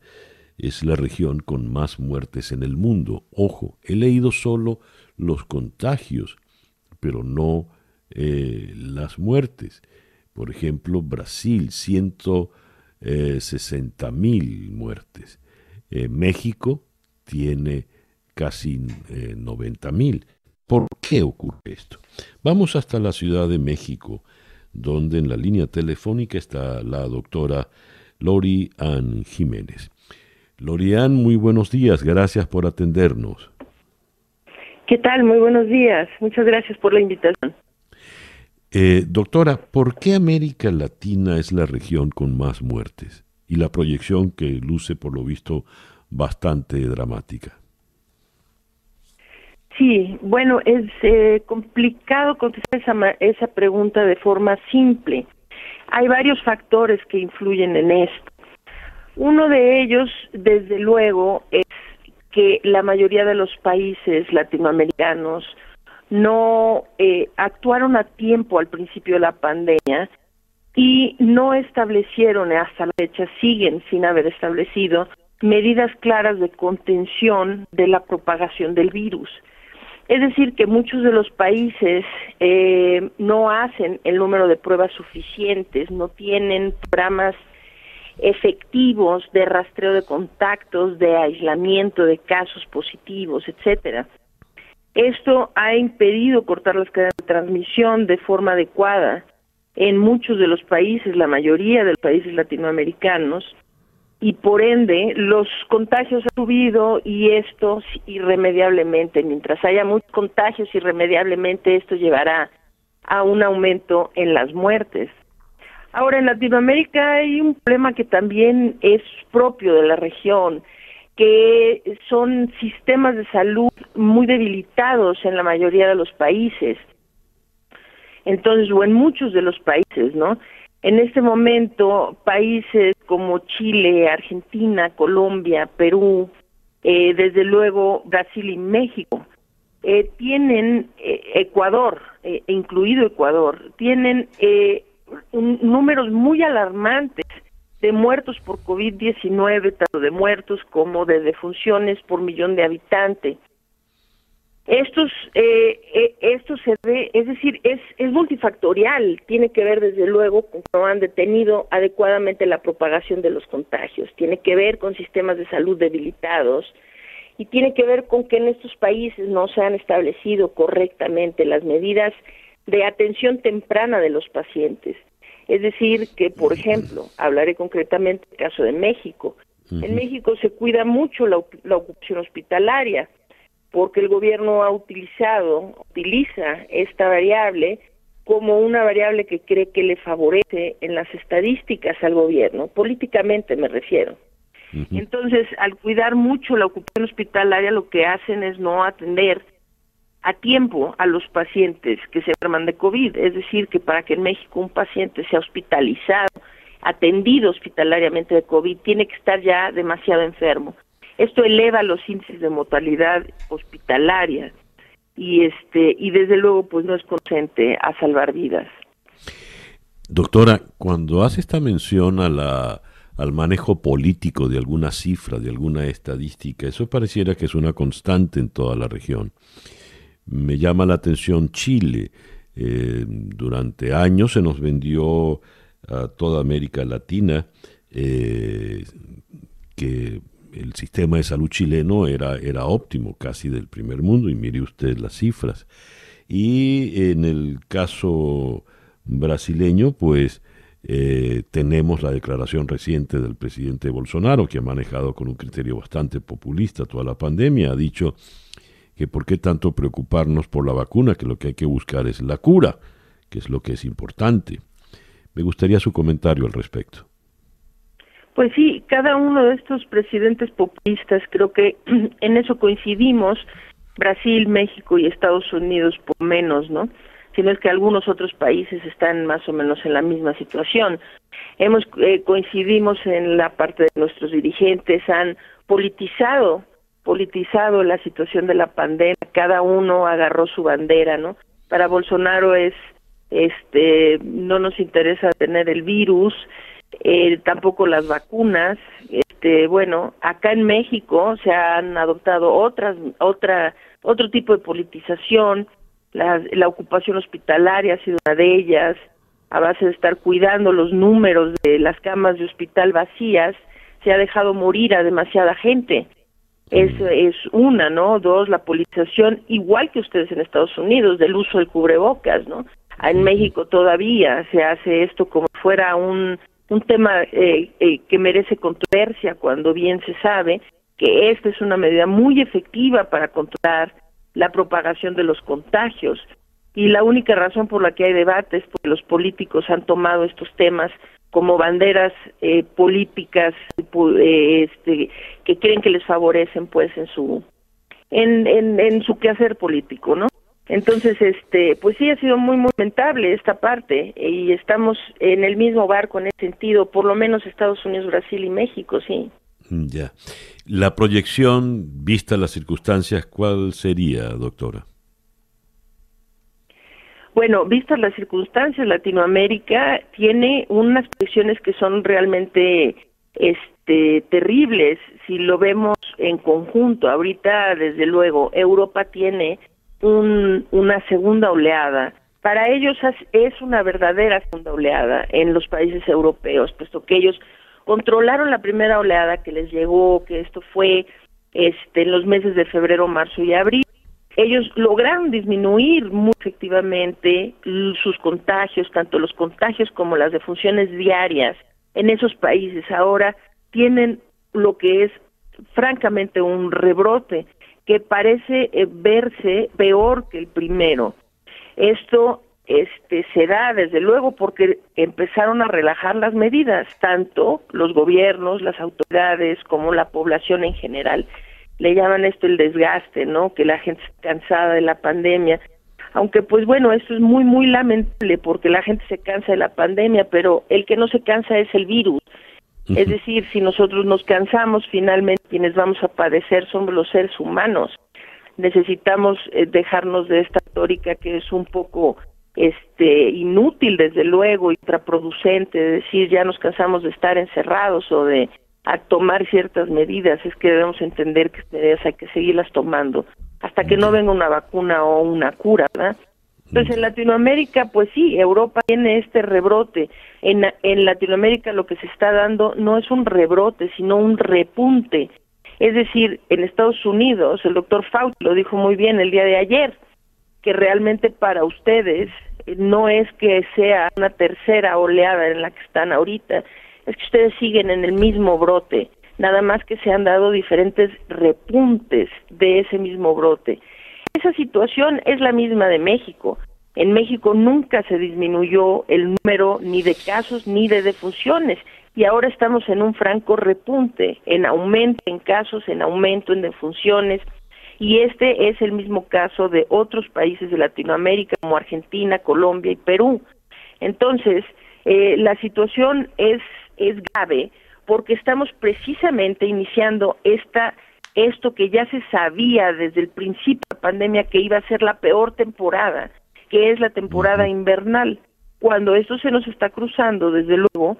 es la región con más muertes en el mundo? Ojo, he leído solo los contagios, pero no eh, las muertes. Por ejemplo, Brasil, 160 mil muertes. Eh, México tiene casi 90 eh, mil. ¿Por qué ocurre esto? Vamos hasta la Ciudad de México, donde en la línea telefónica está la doctora Lori Ann Jiménez. Lori Ann, muy buenos días, gracias por atendernos. ¿Qué tal? Muy buenos días, muchas gracias por la invitación. Eh, doctora, ¿por qué América Latina es la región con más muertes? Y la proyección que luce, por lo visto, bastante dramática. Sí, bueno, es eh, complicado contestar esa, esa pregunta de forma simple. Hay varios factores que influyen en esto. Uno de ellos, desde luego, es que la mayoría de los países latinoamericanos no eh, actuaron a tiempo al principio de la pandemia y no establecieron hasta la fecha, siguen sin haber establecido medidas claras de contención de la propagación del virus. Es decir, que muchos de los países eh, no hacen el número de pruebas suficientes, no tienen programas efectivos de rastreo de contactos, de aislamiento de casos positivos, etcétera. Esto ha impedido cortar las cadenas de transmisión de forma adecuada en muchos de los países, la mayoría de los países latinoamericanos, y por ende los contagios han subido y esto irremediablemente, mientras haya muchos contagios irremediablemente esto llevará a un aumento en las muertes. Ahora en Latinoamérica hay un problema que también es propio de la región, que son sistemas de salud muy debilitados en la mayoría de los países. Entonces, o en muchos de los países, ¿no? En este momento, países como Chile, Argentina, Colombia, Perú, eh, desde luego Brasil y México, eh, tienen eh, Ecuador, incluido Ecuador, tienen números muy alarmantes de muertos por COVID-19, tanto de muertos como de defunciones por millón de habitantes. Estos, eh, eh, esto se ve, es decir, es, es multifactorial, tiene que ver desde luego con que no han detenido adecuadamente la propagación de los contagios, tiene que ver con sistemas de salud debilitados y tiene que ver con que en estos países no se han establecido correctamente las medidas de atención temprana de los pacientes. Es decir, que, por ejemplo, hablaré concretamente del caso de México. En México se cuida mucho la, la ocupación hospitalaria porque el gobierno ha utilizado, utiliza esta variable como una variable que cree que le favorece en las estadísticas al gobierno, políticamente me refiero. Entonces, al cuidar mucho la ocupación hospitalaria, lo que hacen es no atender a tiempo a los pacientes que se enferman de COVID. Es decir, que para que en México un paciente sea hospitalizado, atendido hospitalariamente de COVID, tiene que estar ya demasiado enfermo. Esto eleva los índices de mortalidad hospitalaria y este y desde luego pues no es consciente a salvar vidas. Doctora, cuando hace esta mención a la al manejo político de alguna cifra, de alguna estadística, eso pareciera que es una constante en toda la región. Me llama la atención Chile. Eh, durante años se nos vendió a toda América Latina eh, que el sistema de salud chileno era, era óptimo, casi del primer mundo, y mire usted las cifras. Y en el caso brasileño, pues eh, tenemos la declaración reciente del presidente Bolsonaro, que ha manejado con un criterio bastante populista toda la pandemia, ha dicho que por qué tanto preocuparnos por la vacuna, que lo que hay que buscar es la cura, que es lo que es importante. Me gustaría su comentario al respecto. Pues sí, cada uno de estos presidentes populistas, creo que en eso coincidimos, Brasil, México y Estados Unidos por menos, ¿no? Sino es que algunos otros países están más o menos en la misma situación. Hemos eh, coincidimos en la parte de nuestros dirigentes han politizado, politizado la situación de la pandemia. Cada uno agarró su bandera, ¿no? Para Bolsonaro es, este, no nos interesa tener el virus, eh, tampoco las vacunas. Este, bueno, acá en México se han adoptado otras, otra, otro tipo de politización. La, la ocupación hospitalaria ha sido una de ellas, a base de estar cuidando los números de las camas de hospital vacías, se ha dejado morir a demasiada gente. Es, es una, ¿no? Dos, la politización, igual que ustedes en Estados Unidos, del uso del cubrebocas, ¿no? En México todavía se hace esto como fuera un, un tema eh, eh, que merece controversia cuando bien se sabe que esta es una medida muy efectiva para controlar la propagación de los contagios. Y la única razón por la que hay debate es porque los políticos han tomado estos temas como banderas eh, políticas este, que creen que les favorecen pues en su en, en, en su quehacer político, ¿no? Entonces, este, pues sí ha sido muy, muy lamentable esta parte y estamos en el mismo barco en ese sentido, por lo menos Estados Unidos, Brasil y México, sí. Mm, ya. La proyección, vista las circunstancias, ¿cuál sería, doctora? Bueno, vistas las circunstancias, Latinoamérica tiene unas proyecciones que son realmente este, terribles si lo vemos en conjunto. Ahorita, desde luego, Europa tiene un, una segunda oleada. Para ellos es una verdadera segunda oleada en los países europeos, puesto que ellos controlaron la primera oleada que les llegó, que esto fue este, en los meses de febrero, marzo y abril. Ellos lograron disminuir muy efectivamente sus contagios, tanto los contagios como las defunciones diarias en esos países. Ahora tienen lo que es francamente un rebrote que parece eh, verse peor que el primero. Esto este se da desde luego porque empezaron a relajar las medidas, tanto los gobiernos, las autoridades como la población en general. Le llaman esto el desgaste, ¿no? Que la gente está cansada de la pandemia. Aunque pues bueno, esto es muy muy lamentable porque la gente se cansa de la pandemia, pero el que no se cansa es el virus. Es decir, si nosotros nos cansamos, finalmente quienes vamos a padecer somos los seres humanos. Necesitamos eh, dejarnos de esta retórica que es un poco este inútil desde luego y contraproducente de decir ya nos cansamos de estar encerrados o de tomar ciertas medidas es que debemos entender que medidas hay que seguirlas tomando hasta que no venga una vacuna o una cura ¿verdad? Entonces en Latinoamérica, pues sí, Europa tiene este rebrote. En, en Latinoamérica lo que se está dando no es un rebrote, sino un repunte. Es decir, en Estados Unidos, el doctor Fauci lo dijo muy bien el día de ayer, que realmente para ustedes eh, no es que sea una tercera oleada en la que están ahorita, es que ustedes siguen en el mismo brote, nada más que se han dado diferentes repuntes de ese mismo brote. Esa situación es la misma de México. En México nunca se disminuyó el número ni de casos ni de defunciones y ahora estamos en un franco repunte, en aumento en casos, en aumento en defunciones y este es el mismo caso de otros países de Latinoamérica como Argentina, Colombia y Perú. Entonces, eh, la situación es, es grave porque estamos precisamente iniciando esta esto que ya se sabía desde el principio de la pandemia que iba a ser la peor temporada, que es la temporada invernal, cuando esto se nos está cruzando, desde luego,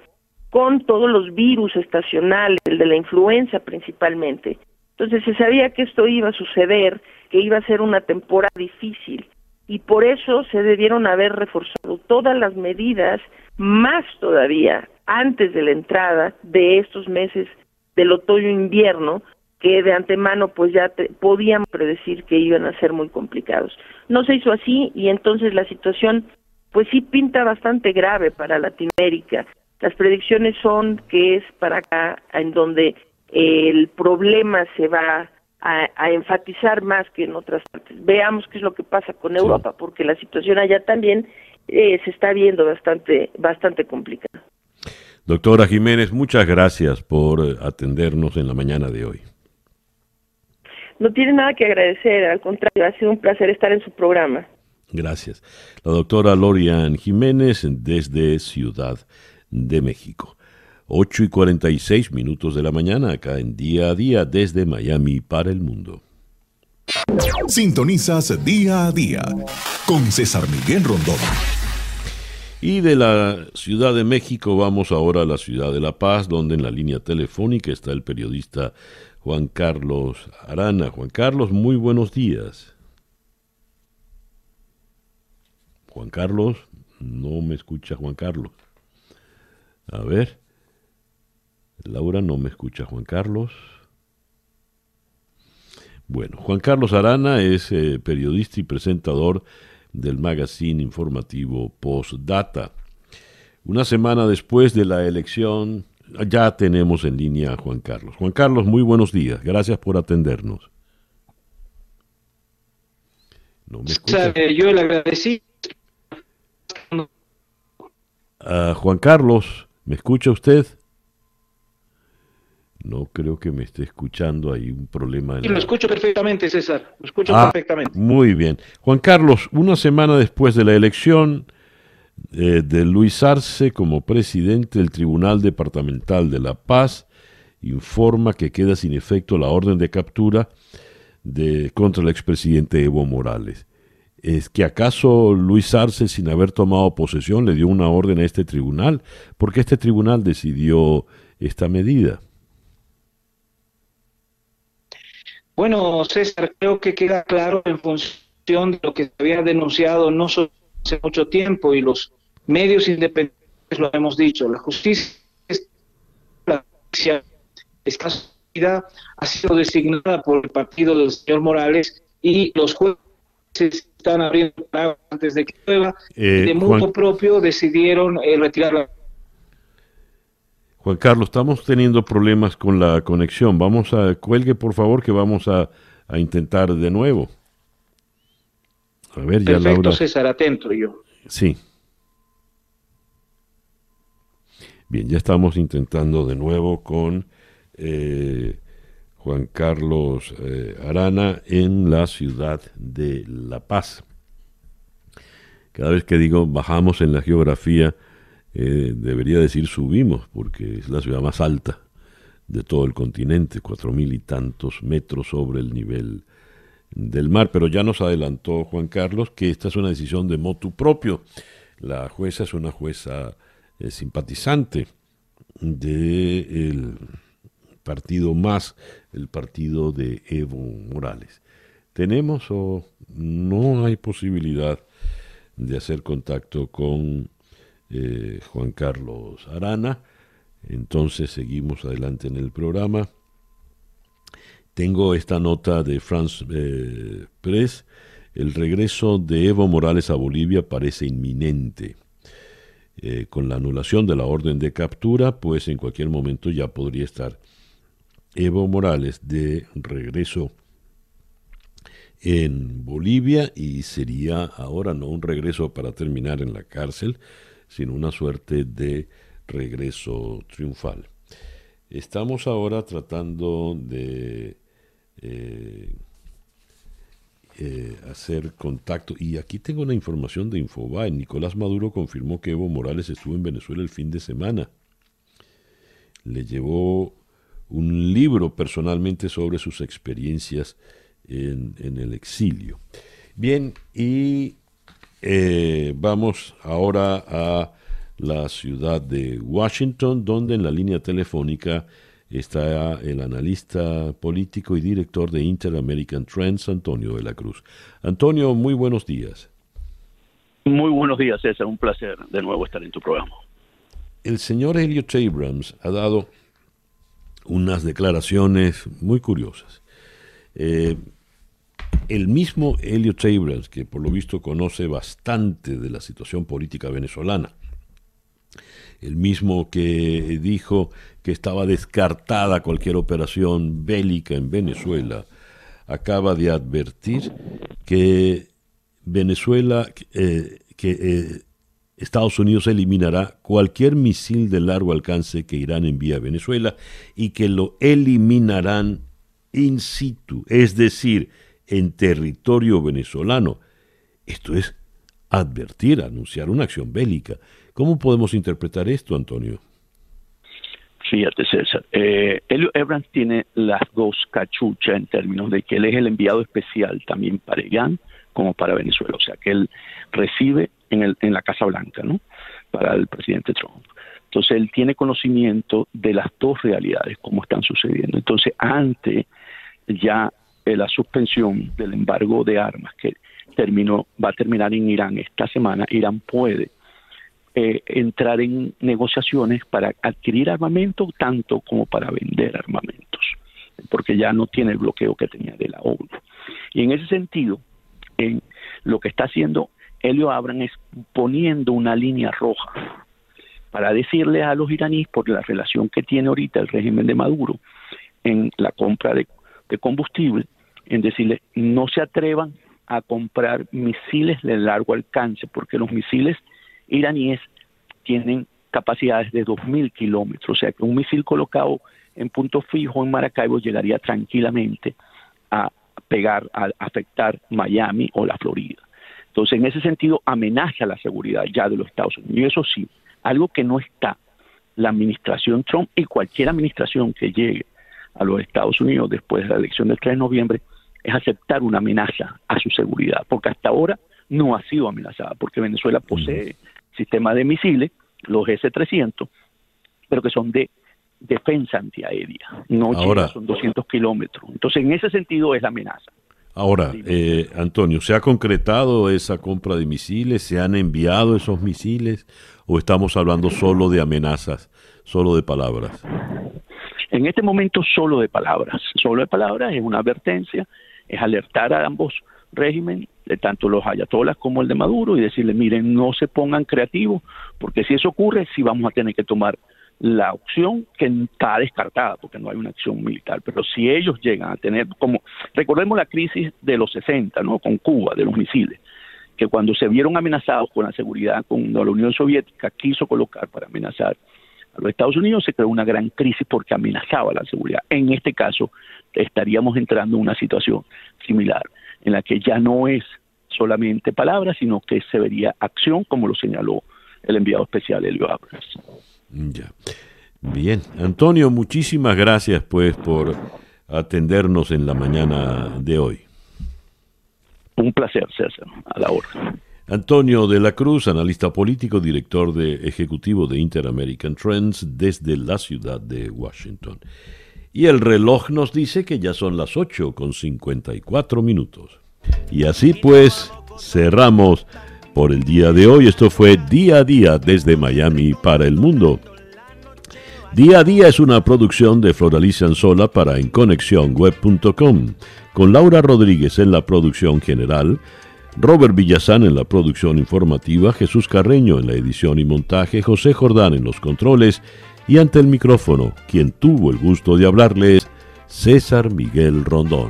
con todos los virus estacionales, el de la influenza principalmente. Entonces se sabía que esto iba a suceder, que iba a ser una temporada difícil y por eso se debieron haber reforzado todas las medidas, más todavía antes de la entrada de estos meses del otoño-invierno, que de antemano pues ya podíamos predecir que iban a ser muy complicados. No se hizo así y entonces la situación pues sí pinta bastante grave para Latinoamérica. Las predicciones son que es para acá en donde el problema se va a, enfatizar más que en otras partes. Veamos qué es lo que pasa con Europa, porque la situación allá también eh, se está viendo bastante, bastante complicada. Doctora Jiménez, muchas gracias por atendernos en la mañana de hoy. No tiene nada que agradecer, al contrario, ha sido un placer estar en su programa. Gracias. La doctora Lorian Jiménez desde Ciudad de México. 8 y 46 minutos de la mañana acá en día a día desde Miami para el mundo. Sintonizas día a día con César Miguel Rondón. Y de la Ciudad de México vamos ahora a la Ciudad de La Paz, donde en la línea telefónica está el periodista Juan Carlos Arana. Juan Carlos, muy buenos días. Juan Carlos, no me escucha Juan Carlos. A ver. Laura no me escucha Juan Carlos. Bueno, Juan Carlos Arana es eh, periodista y presentador del magazine informativo Postdata. Una semana después de la elección, ya tenemos en línea a Juan Carlos. Juan Carlos, muy buenos días. Gracias por atendernos. No me escucha. Yo le agradecí. Uh, Juan Carlos, ¿me escucha usted? No creo que me esté escuchando, hay un problema. Sí, lo escucho perfectamente, César, lo escucho ah, perfectamente. Muy bien. Juan Carlos, una semana después de la elección eh, de Luis Arce como presidente del Tribunal Departamental de La Paz, informa que queda sin efecto la orden de captura de, contra el expresidente Evo Morales. ¿Es que acaso Luis Arce, sin haber tomado posesión, le dio una orden a este tribunal? ¿Por qué este tribunal decidió esta medida? Bueno, César, creo que queda claro en función de lo que se había denunciado no solo hace mucho tiempo y los medios independientes lo hemos dicho. La justicia, la justicia ha sido designada por el partido del señor Morales y los jueces están abriendo antes de que llueva, eh, de mutuo propio decidieron eh, retirarla. Juan Carlos, estamos teniendo problemas con la conexión. Vamos a, cuelgue por favor que vamos a, intentar de nuevo. A ver, ya Perfecto, César, atento yo. Sí. Bien, ya estamos intentando de nuevo con eh, Juan Carlos eh, Arana en la ciudad de La Paz. Cada vez que digo bajamos en la geografía, eh, debería decir subimos, porque es la ciudad más alta de todo el continente, cuatro mil y tantos metros sobre el nivel del mar. Pero ya nos adelantó Juan Carlos que esta es una decisión de motu propio. La jueza es una jueza eh, simpatizante del partido más el partido de Evo Morales. ¿Tenemos o no hay posibilidad de hacer contacto con eh, Juan Carlos Arana? Entonces seguimos adelante en el programa. Tengo esta nota de France eh, Press. El regreso de Evo Morales a Bolivia parece inminente. Eh, con la anulación de la orden de captura, pues en cualquier momento ya podría estar Evo Morales de regreso en Bolivia y sería ahora no un regreso para terminar en la cárcel, sino una suerte de regreso triunfal. Estamos ahora tratando de eh, eh, hacer contacto y aquí tengo una información de Infobae. Nicolás Maduro confirmó que Evo Morales estuvo en Venezuela el fin de semana. Le llevó un libro personalmente sobre sus experiencias en, el exilio. Bien, y eh, vamos ahora a la ciudad de Washington, donde en la línea telefónica está el analista político y director de Inter-American Trends, Antonio de la Cruz. Antonio, muy buenos días. Muy buenos días, César. Un placer de nuevo estar en tu programa. El señor Elliot Abrams ha dado unas declaraciones muy curiosas. Eh, el mismo Elliot Abrams, que por lo visto conoce bastante de la situación política venezolana, el mismo que dijo que estaba descartada cualquier operación bélica en Venezuela, acaba de advertir que Venezuela, eh, que eh, Estados Unidos eliminará cualquier misil de largo alcance que Irán envíe a Venezuela y que lo eliminarán in situ, es decir, en territorio venezolano. Esto es advertir, anunciar una acción bélica. ¿Cómo podemos interpretar esto, Antonio? Fíjate, César. Eh, Elio Abrams tiene las dos cachuchas en términos de que él es el enviado especial también para Irán como para Venezuela. O sea, que él recibe en, el, en la Casa Blanca, ¿no? Para el presidente Trump. Entonces él tiene conocimiento de las dos realidades, cómo están sucediendo. Entonces, ante ya eh, la suspensión del embargo de armas que terminó, va a terminar en Irán esta semana, Irán puede eh, entrar en negociaciones para adquirir armamento tanto como para vender armamentos, porque ya no tiene el bloqueo que tenía de la ONU. Y en ese sentido, en lo que está haciendo Helio Abram es poniendo una línea roja para decirle a los iraníes, por la relación que tiene ahorita el régimen de Maduro en la compra de, combustible, en decirle no se atrevan a comprar misiles de largo alcance, porque los misiles iraníes tienen capacidades de 2.000 kilómetros, o sea que un misil colocado en punto fijo en Maracaibo llegaría tranquilamente a pegar, a afectar Miami o la Florida. Entonces, en ese sentido, amenaza la seguridad ya de los Estados Unidos. Y eso sí, algo que no está la administración Trump y cualquier administración que llegue a los Estados Unidos después de la elección del 3 de noviembre es aceptar una amenaza a su seguridad, porque hasta ahora no ha sido amenazada, porque Venezuela posee sistemas de misiles, los S-300, pero que son de defensa antiaérea, no ahora, son 200 kilómetros. Entonces, en ese sentido es la amenaza. Ahora, eh, Antonio, ¿se ha concretado esa compra de misiles? ¿Se han enviado esos misiles? ¿O estamos hablando solo de amenazas, solo de palabras? En este momento solo de palabras. Solo de palabras es una advertencia, es alertar a ambos regímenes, de tanto los ayatolas como el de Maduro, y decirle, miren, no se pongan creativos, porque si eso ocurre, sí vamos a tener que tomar la opción que está descartada, porque no hay una acción militar, pero si ellos llegan a tener, como recordemos la crisis de los 60, ¿no? Con Cuba, de los misiles, que cuando se vieron amenazados con la seguridad, cuando la Unión Soviética quiso colocar para amenazar los Estados Unidos, se creó una gran crisis porque amenazaba la seguridad. En este caso, estaríamos entrando en una situación similar, en la que ya no es solamente palabras, sino que se vería acción, como lo señaló el enviado especial Elio Abrams. Ya. Bien, Antonio, muchísimas gracias pues por atendernos en la mañana de hoy. Un placer, César, a la hora. Antonio de la Cruz, analista político, director de ejecutivo de Inter-American Trends desde la ciudad de Washington. Y el reloj nos dice que ya son las 8 con 54 minutos. Y así pues cerramos por el día de hoy. Esto fue Día a Día desde Miami para el mundo. Día a Día es una producción de Floraliza Anzola para EnConexionWeb.com, con Laura Rodríguez en la producción general, Robert Villazán en la producción informativa, Jesús Carreño en la edición y montaje, José Jordán en los controles y ante el micrófono, quien tuvo el gusto de hablarles, César Miguel Rondón.